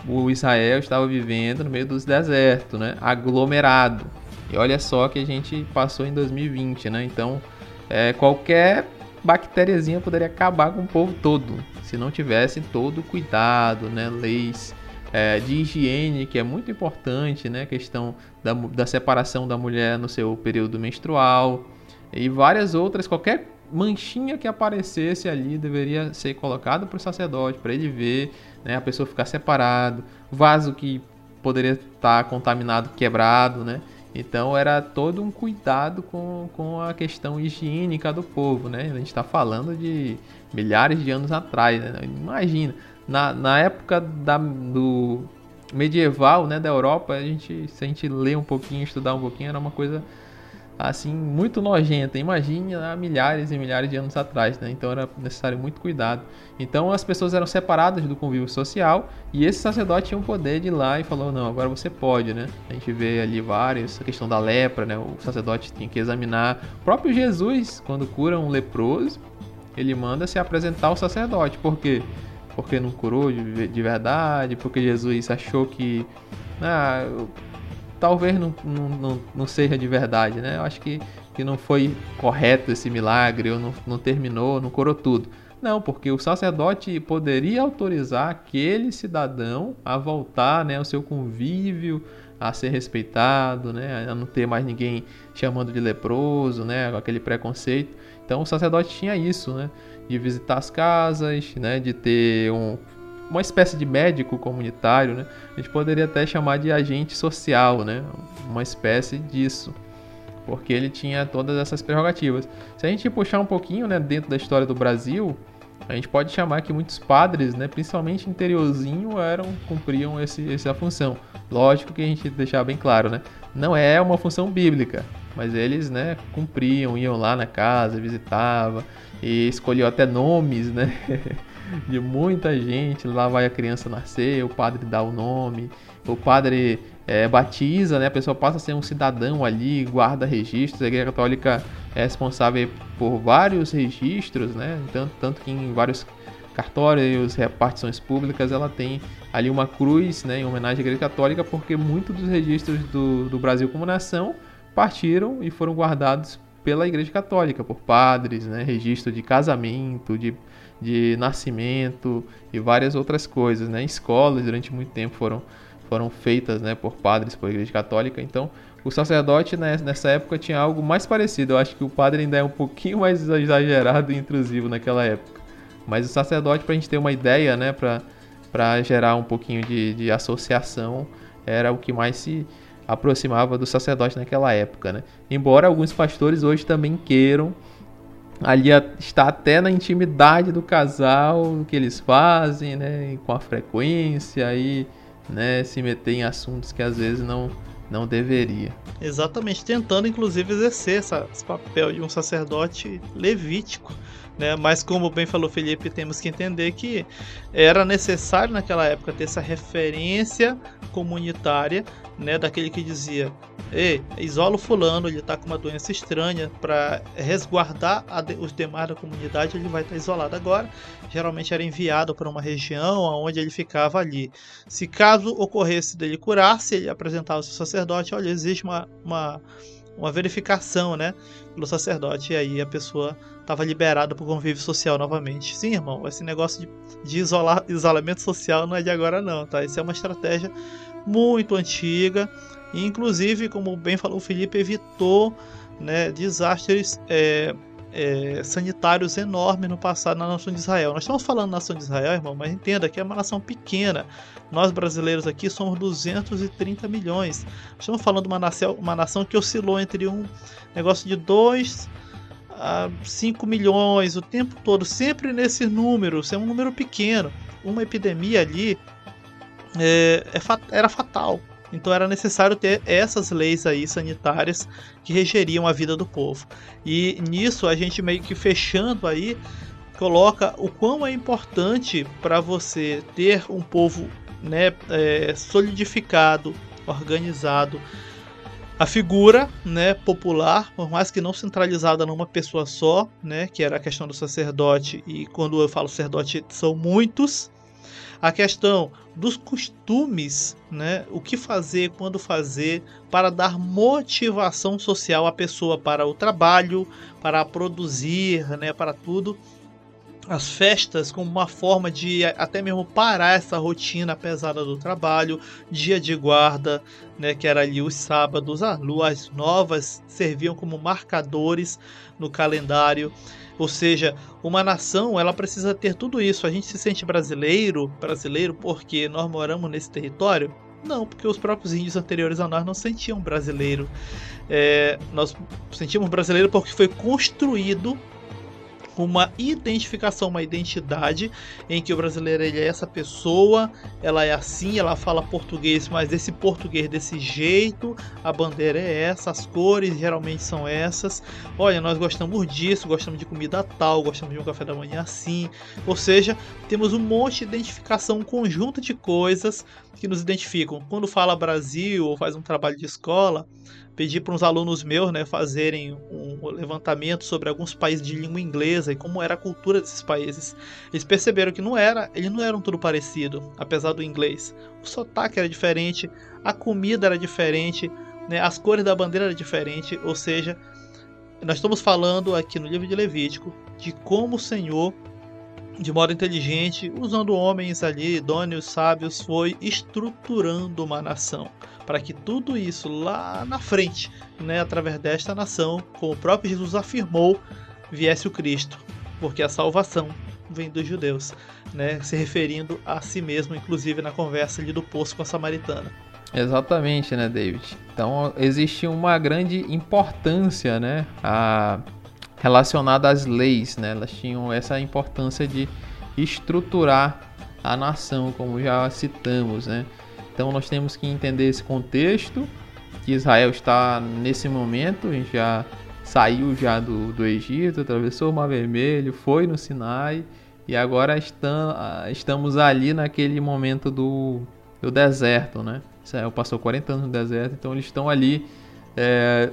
O Israel estava vivendo no meio dos desertos, né? Aglomerado. E olha só que a gente passou em 2020, né? Então, é, qualquer bactériazinha poderia acabar com o povo todo, se não tivesse todo o cuidado, né? Leis é, de higiene, que é muito importante, né? A questão da, da separação da mulher no seu período menstrual e várias outras, qualquer manchinha que aparecesse ali deveria ser colocado para o sacerdote, para ele ver, né? A pessoa ficar separado, vaso que poderia estar contaminado, quebrado, né? Então era todo um cuidado com, com a questão higiênica do povo, né? A gente está falando de milhares de anos atrás, né? Imagina, na, na época da, do medieval, né, da Europa, a gente, se a gente ler um pouquinho, estudar um pouquinho, era uma coisa assim muito nojenta. Imagine há milhares e milhares de anos atrás, né? Então era necessário muito cuidado. Então as pessoas eram separadas do convívio social e esse sacerdote tinha o poder de ir lá e falou: "Não, agora você pode, né?". A gente vê ali vários, a questão da lepra, né? O sacerdote tinha que examinar. O próprio Jesus, quando cura um leproso, ele manda se apresentar ao sacerdote, porque quê? Porque não curou de, de verdade, porque Jesus achou que ah, talvez não, não, não, não, seja de verdade, né? Eu acho que, que não foi correto esse milagre, ou não, não terminou, não curou tudo. Não, porque o sacerdote poderia autorizar aquele cidadão a voltar né, ao seu convívio, a ser respeitado, né, a não ter mais ninguém chamando de leproso, né, aquele preconceito. Então o sacerdote tinha isso, né? De visitar as casas, né, de ter um, uma espécie de médico comunitário, né? A gente poderia até chamar de agente social, né? Uma espécie disso, porque ele tinha todas essas prerrogativas. Se a gente puxar um pouquinho, né, dentro da história do Brasil, a gente pode chamar que muitos padres, né, principalmente interiorzinho, eram cumpriam esse, essa função. Lógico que a gente deixar bem claro, né? Não é uma função bíblica, mas eles, né, cumpriam, iam lá na casa, visitavam e escolheu até nomes, né? de muita gente. Lá vai a criança nascer, o padre dá o nome, o padre é, batiza, né? A pessoa passa a ser um cidadão ali, guarda registros. A Igreja Católica é responsável por vários registros, né? Tanto, tanto que em vários cartórios, repartições públicas, ela tem ali uma cruz, né? Em homenagem à Igreja Católica, porque muitos dos registros do, do Brasil como nação partiram e foram guardados pela Igreja Católica, por padres, né, registro de casamento, de, de nascimento e várias outras coisas. Né? Escolas durante muito tempo foram, foram feitas né, por padres, por Igreja Católica. Então, o sacerdote né, nessa época tinha algo mais parecido. Eu acho que o padre ainda é um pouquinho mais exagerado e intrusivo naquela época. Mas o sacerdote, para a gente ter uma ideia, né, para gerar um pouquinho de, de associação, era o que mais se aproximava do sacerdote naquela época, né? Embora alguns pastores hoje também queiram ali está até na intimidade do casal o que eles fazem, né, com a frequência e, né, se meter em assuntos que às vezes não não deveria. Exatamente, tentando inclusive exercer essa, esse papel de um sacerdote levítico, né? Mas como bem falou Felipe, temos que entender que era necessário naquela época ter essa referência comunitária, né, daquele que dizia: "Ei, isola o fulano, ele está com uma doença estranha para resguardar de, os demais da comunidade, ele vai estar tá isolado agora". Geralmente era enviado para uma região onde ele ficava ali. Se caso ocorresse dele curar-se, ele apresentava ao sacerdote: "Olha, existe uma, uma uma verificação, né, pelo sacerdote, e aí a pessoa estava liberada para o convívio social novamente. Sim, irmão, esse negócio de, de isolar, isolamento social não é de agora não, tá? Isso é uma estratégia muito antiga E, inclusive, como bem falou o Felipe, evitou né, desastres é, é, sanitários enormes no passado na nação de Israel. Nós estamos falando nação de Israel, irmão, mas entenda que é uma nação pequena. Nós brasileiros aqui somos 230 milhões. Estamos falando de uma nação, uma nação que oscilou entre um negócio de 2 a 5 milhões o tempo todo, sempre nesse número, é um número pequeno. Uma epidemia ali é, é, era fatal. Então era necessário ter essas leis aí sanitárias que regeriam a vida do povo. E nisso a gente meio que fechando aí coloca o quão é importante para você ter um povo né, é, solidificado, organizado. A figura né, popular, por mais que não centralizada numa pessoa só, né, que era a questão do sacerdote, e quando eu falo sacerdote são muitos, a questão dos costumes, né? O que fazer, quando fazer, para dar motivação social à pessoa para o trabalho, para produzir, né? Para tudo. As festas como uma forma de até mesmo parar essa rotina pesada do trabalho, dia de guarda, né, que era ali os sábados, as luas novas serviam como marcadores no calendário. Ou seja, uma nação ela precisa ter tudo isso. A gente se sente brasileiro, brasileiro porque nós moramos nesse território? Não, porque os próprios índios anteriores a nós não sentiam brasileiro. É, nós sentimos brasileiro porque foi construído uma identificação, uma identidade em que o brasileiro ele é essa pessoa, ela é assim, ela fala português, mas esse português desse jeito, a bandeira é essa, as cores geralmente são essas. Olha, nós gostamos disso, gostamos de comida tal, gostamos de um café da manhã assim. Ou seja, temos um monte de identificação, um conjunto de coisas que nos identificam. Quando fala Brasil ou faz um trabalho de escola, pedi para uns alunos meus né, fazerem um levantamento sobre alguns países de língua inglesa e como era a cultura desses países. Eles perceberam que não era, eles não eram tudo parecido, apesar do inglês. O sotaque era diferente, a comida era diferente, né, as cores da bandeira eram diferentes, ou seja, nós estamos falando aqui no livro de Levítico de como o Senhor de modo inteligente, usando homens ali, idôneos, sábios, foi estruturando uma nação para que tudo isso lá na frente, né, através desta nação, como o próprio Jesus afirmou, viesse o Cristo, porque a salvação vem dos judeus, né, se referindo a si mesmo, inclusive na conversa ali do poço com a samaritana. Exatamente, né, David? Então existe uma grande importância, né, a... relacionada às leis, né? Elas tinham essa importância de estruturar a nação, como já citamos, né? Então nós temos que entender esse contexto que Israel está nesse momento, a gente já saiu já do, do Egito, atravessou o Mar Vermelho, foi no Sinai e agora estamos ali naquele momento do, do deserto, né? Israel passou 40 anos no deserto, então eles estão ali é,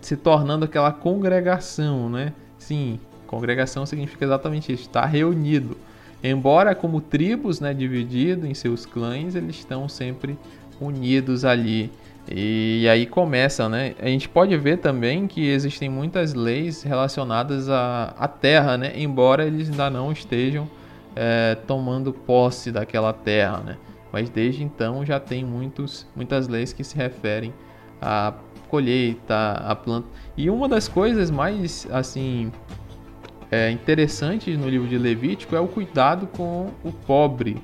se tornando aquela congregação, né? Sim, congregação significa exatamente isso, estar reunido. Embora como tribos, né, dividido em seus clãs, eles estão sempre unidos ali. E aí começa, né? A gente pode ver também que existem muitas leis relacionadas à, à terra, né? Embora eles ainda não estejam é, tomando posse daquela terra, né? Mas desde então já tem muitos, muitas leis que se referem à colheita, à planta. E uma das coisas mais assim é, interessantes no livro de Levítico é o cuidado com o pobre.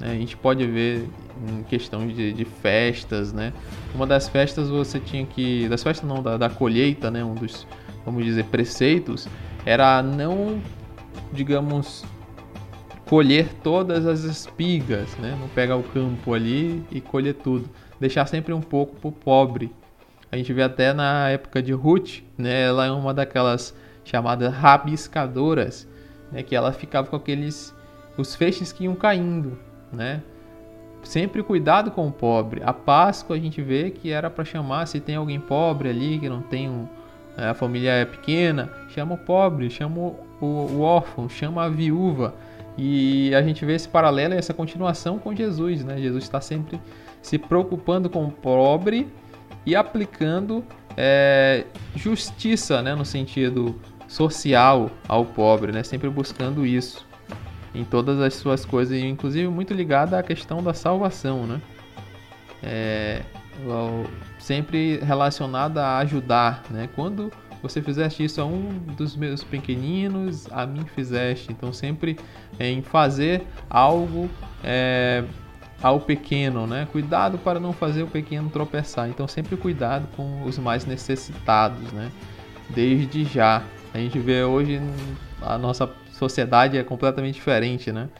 Né? A gente pode ver em questão de, de, festas, né? Uma das festas você tinha que, das festas não, da, da colheita, né? Um dos, vamos dizer, preceitos era não, digamos, colher todas as espigas, né? Não pegar o campo ali e colher tudo, deixar sempre um pouco para o pobre. A gente vê até na época de Ruth, né? Ela é uma daquelas chamadas rabiscadoras, né, que ela ficava com aqueles os feixes que iam caindo, né? Sempre cuidado com o pobre. A Páscoa a gente vê que era para chamar se tem alguém pobre ali que não tem um, a família é pequena, chama o pobre, chama o, o órfão, chama a viúva. E a gente vê esse paralelo e essa continuação com Jesus, né? Jesus está sempre se preocupando com o pobre e aplicando é, justiça, né? No sentido social ao pobre, né? Sempre buscando isso em todas as suas coisas, inclusive muito ligada à questão da salvação, né? É, sempre relacionada a ajudar, né? Quando você fizeste isso a um dos meus pequeninos, a mim fizeste. Então sempre em fazer algo é, ao pequeno, né? Cuidado para não fazer o pequeno tropeçar. Então sempre cuidado com os mais necessitados, né? Desde já. A gente vê hoje a nossa sociedade é completamente diferente, né?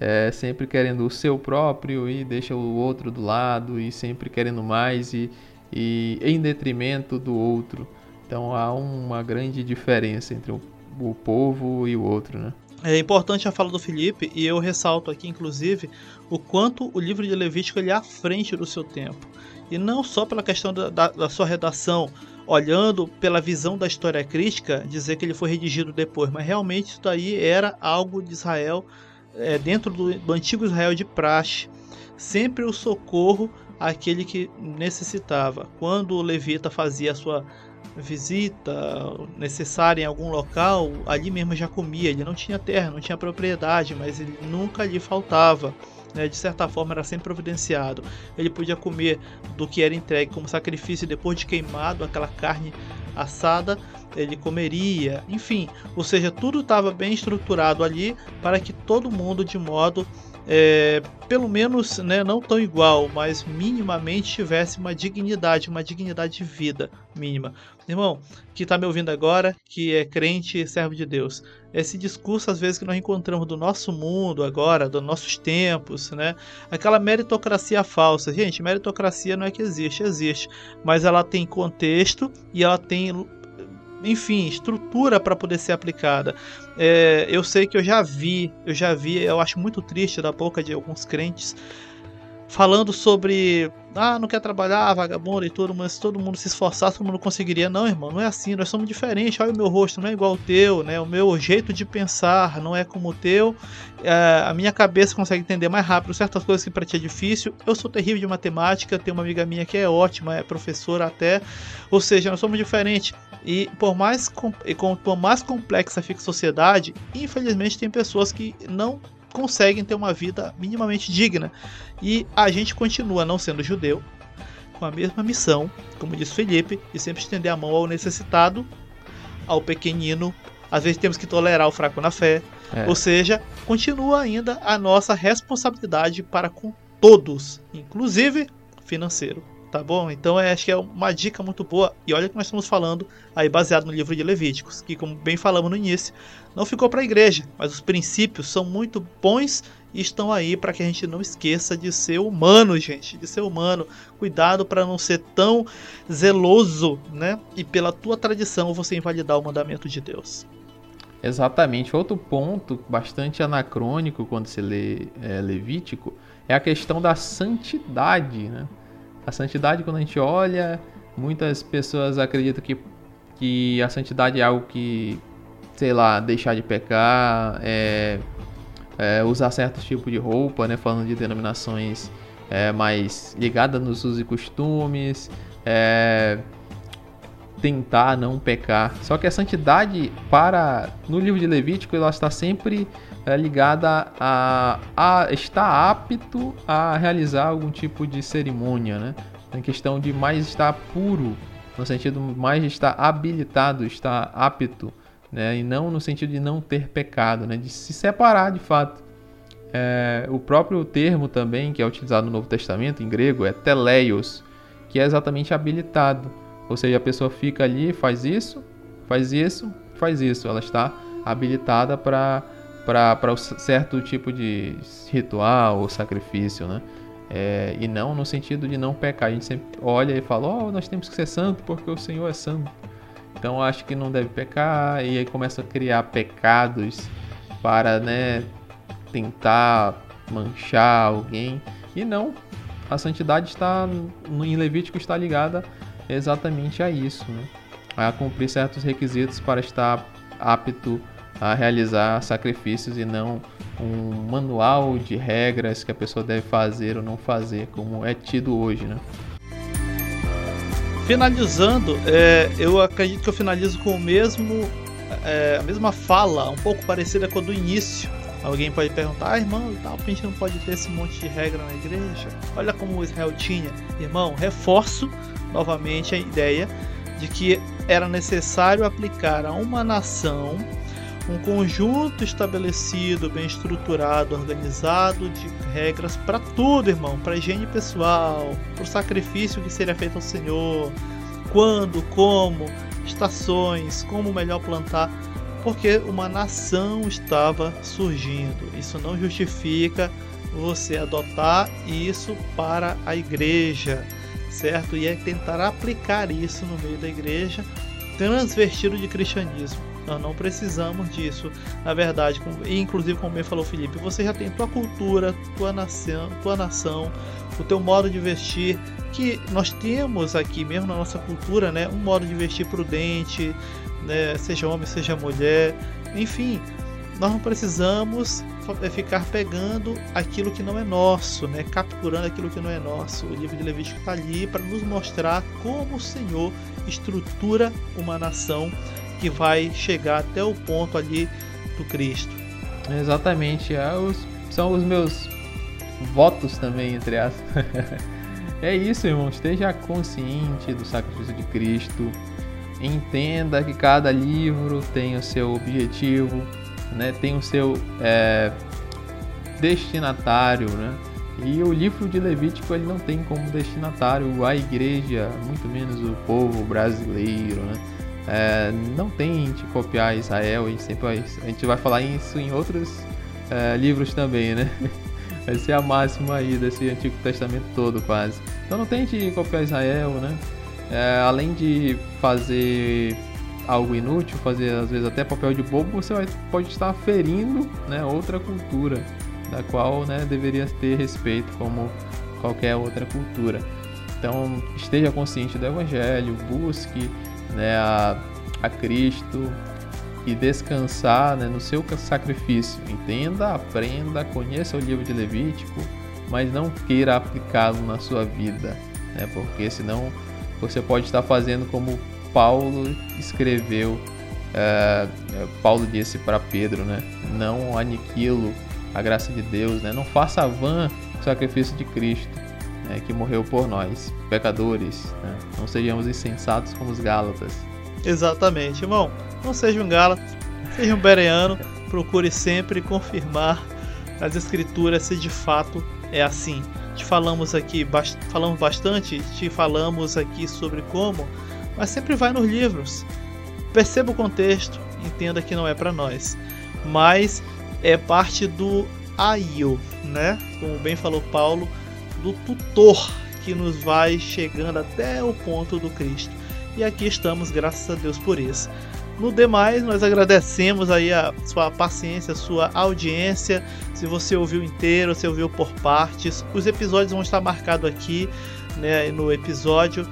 É sempre querendo o seu próprio e deixa o outro do lado e sempre querendo mais e, e em detrimento do outro. Então há uma grande diferença entre o, o povo e o outro, né? É importante a fala do Felipe e eu ressalto aqui, inclusive, o quanto o livro de Levítico ele é à frente do seu tempo. E não só pela questão da, da, da sua redação, olhando pela visão da história crítica, dizer que ele foi redigido depois, mas realmente isso daí era algo de Israel, é, dentro do, do antigo Israel de praxe. Sempre o socorro àquele que necessitava. Quando o levita fazia a sua visita necessária em algum local, ali mesmo já comia. Ele não tinha terra, não tinha propriedade, mas ele nunca lhe faltava. Né? De certa forma, era sempre providenciado. Ele podia comer do que era entregue como sacrifício depois de queimado, aquela carne assada, ele comeria. Enfim, ou seja, tudo estava bem estruturado ali para que todo mundo, de modo é, pelo menos né, não tão igual, mas minimamente tivesse uma dignidade, uma dignidade de vida mínima. Irmão, que está me ouvindo agora, que é crente e servo de Deus, esse discurso às vezes que nós encontramos do nosso mundo agora, dos nossos tempos, né? Aquela meritocracia falsa. Gente, meritocracia não é que existe, existe, mas ela tem contexto e ela tem enfim, estrutura para poder ser aplicada. É, eu sei que eu já vi, eu já vi, eu acho muito triste da boca de alguns crentes falando sobre ah, não quer trabalhar, vagabundo e tudo, mas se todo mundo se esforçasse, todo mundo conseguiria. Não, irmão, não é assim, nós somos diferentes. Olha o meu rosto, não é igual ao teu, né? O meu jeito de pensar não é como o teu. É, a minha cabeça consegue entender mais rápido certas coisas que para ti é difícil. Eu sou terrível de matemática, tenho uma amiga minha que é ótima, é professora até. Ou seja, nós somos diferentes. E por mais, por mais complexa fique a sociedade, infelizmente tem pessoas que não conseguem ter uma vida minimamente digna. E a gente continua não sendo judeu, com a mesma missão, como disse Felipe, de sempre estender a mão ao necessitado, ao pequenino. Às vezes temos que tolerar o fraco na fé. É. Ou seja, continua ainda a nossa responsabilidade para com todos, inclusive financeiro tá bom? Então é, acho que é uma dica muito boa. E olha que nós estamos falando aí baseado no livro de Levíticos, que como bem falamos no início, não ficou para a igreja, mas os princípios são muito bons e estão aí para que a gente não esqueça de ser humano, gente, de ser humano. Cuidado para não ser tão zeloso, né? E pela tua tradição você invalidar o mandamento de Deus. Exatamente. Outro ponto bastante anacrônico quando se lê é, Levítico é a questão da santidade, né? A santidade, quando a gente olha, muitas pessoas acreditam que, que a santidade é algo que, sei lá, deixar de pecar, é, é, usar certos tipos de roupa, né? Falando de denominações é, mais ligadas nos usos e costumes, é, tentar não pecar. Só que a santidade para no livro de Levítico ela está sempre é, ligada a, a estar apto a realizar algum tipo de cerimônia, né? Na questão de mais estar puro, no sentido mais estar habilitado, estar apto, né? E não no sentido de não ter pecado, né? De se separar de fato. É, o próprio termo também que é utilizado no Novo Testamento em grego é teleios, que é exatamente habilitado. Ou seja, a pessoa fica ali, faz isso, faz isso, faz isso. Ela está habilitada para para um certo tipo de ritual ou sacrifício, né? É, e não no sentido de não pecar. A gente sempre olha e fala, oh, nós temos que ser santo porque o Senhor é santo. Então acho que não deve pecar e aí começa a criar pecados para, né, tentar manchar alguém. E não, a santidade está em Levítico está ligada exatamente a isso, né? A cumprir certos requisitos para estar apto a realizar sacrifícios e não um manual de regras que a pessoa deve fazer ou não fazer, como é tido hoje, né? Finalizando, é, eu acredito que eu finalizo com o mesmo, é, a mesma fala, um pouco parecida com a do início, Alguém pode perguntar, ah, irmão, tal, a gente não pode ter esse monte de regra na igreja? Olha como Israel tinha. Irmão, reforço novamente a ideia de que era necessário aplicar a uma nação um conjunto estabelecido, bem estruturado, organizado de regras para tudo, irmão, para higiene pessoal, para o sacrifício que seria feito ao Senhor, quando, como, estações, como melhor plantar, porque uma nação estava surgindo. Isso não justifica você adotar isso para a igreja, certo? E é tentar aplicar isso no meio da igreja, transvestido de cristianismo. Nós não precisamos disso. Na verdade, e inclusive como bem falou Felipe, você já tem tua cultura, tua nação, tua nação, o teu modo de vestir, que nós temos aqui mesmo na nossa cultura, né, um modo de vestir prudente, né, seja homem, seja mulher, enfim, nós não precisamos é, ficar pegando aquilo que não é nosso, né? capturando aquilo que não é nosso. O livro de Levítico está ali para nos mostrar como o Senhor estrutura uma nação que vai chegar até o ponto ali do Cristo. Exatamente, é são os meus votos também, entre aspas. é isso, irmão. Esteja consciente do sacrifício de Cristo. Entenda que cada livro tem o seu objetivo, né? tem o seu é, destinatário, né? E o livro de Levítico ele não tem como destinatário a igreja, muito menos o povo brasileiro, né? É, não tente copiar Israel, e sempre a gente vai falar isso em outros é, livros também, né? Essa é a máxima aí desse Antigo Testamento todo, quase. Então não tente copiar Israel, né? É, além de fazer algo inútil, fazer às vezes até papel de bobo, você vai, pode estar ferindo né, outra cultura, da qual né, deveria ter respeito como qualquer outra cultura. Então esteja consciente do Evangelho, busque né, a, a Cristo e descansar né, no seu sacrifício. Entenda, aprenda, conheça o livro de Levítico, mas não queira aplicá-lo na sua vida, né, porque senão você pode estar fazendo como Paulo escreveu. É, Paulo disse para Pedro, né? Não aniquilo a graça de Deus, né? Não faça vã o sacrifício de Cristo né, que morreu por nós, pecadores. Né? Não sejamos insensatos como os Gálatas. Exatamente, irmão. Não seja um Gálata, seja um Bereano. Procure sempre confirmar as escrituras se de fato é assim. Te falamos aqui, falamos bastante, te falamos aqui sobre como, mas sempre vai nos livros. Perceba o contexto, entenda que não é para nós, mas é parte do aio, né? Como bem falou Paulo, do tutor que nos vai chegando até o ponto do Cristo. E aqui estamos, graças a Deus por isso. No demais, nós agradecemos aí a sua paciência, a sua audiência. Se você ouviu inteiro, se ouviu por partes, os episódios vão estar marcados aqui, né, no episódio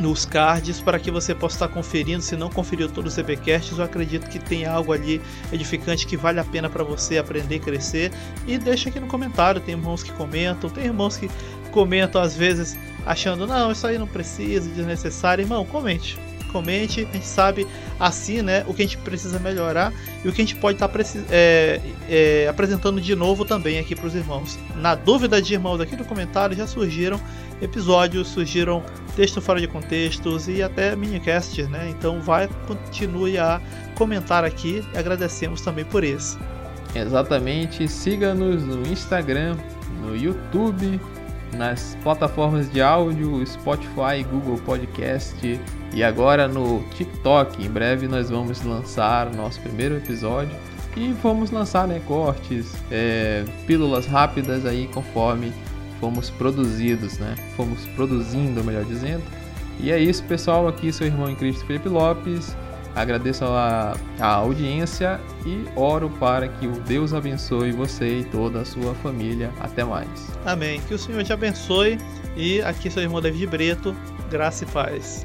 nos cards para que você possa estar conferindo. Se não conferiu todos os EBcasts, eu acredito que tem algo ali edificante que vale a pena para você aprender crescer. E deixa aqui no comentário. Tem irmãos que comentam, tem irmãos que comentam às vezes achando, não, isso aí não precisa, desnecessário. Irmão, comente comente, a gente sabe assim, né, o que a gente precisa melhorar e o que a gente pode estar é, é, apresentando de novo também aqui para os irmãos. Na dúvida de irmãos aqui no comentário já surgiram episódios, surgiram texto fora de contextos e até minicasts, né? Então vai, continue a comentar aqui e agradecemos também por isso. Exatamente, siga-nos no Instagram, no YouTube, nas plataformas de áudio, Spotify, Google Podcast e agora no TikTok. Em breve nós vamos lançar nosso primeiro episódio e vamos lançar né, cortes, é, pílulas rápidas aí conforme fomos produzidos, né? Fomos produzindo, melhor dizendo. E é isso, pessoal. Aqui seu irmão em Cristo Felipe Lopes. Agradeço a, a audiência e oro para que o Deus abençoe você e toda a sua família. Até mais. Amém. Que o Senhor te abençoe. E aqui seu irmão David Breto. Graça e paz.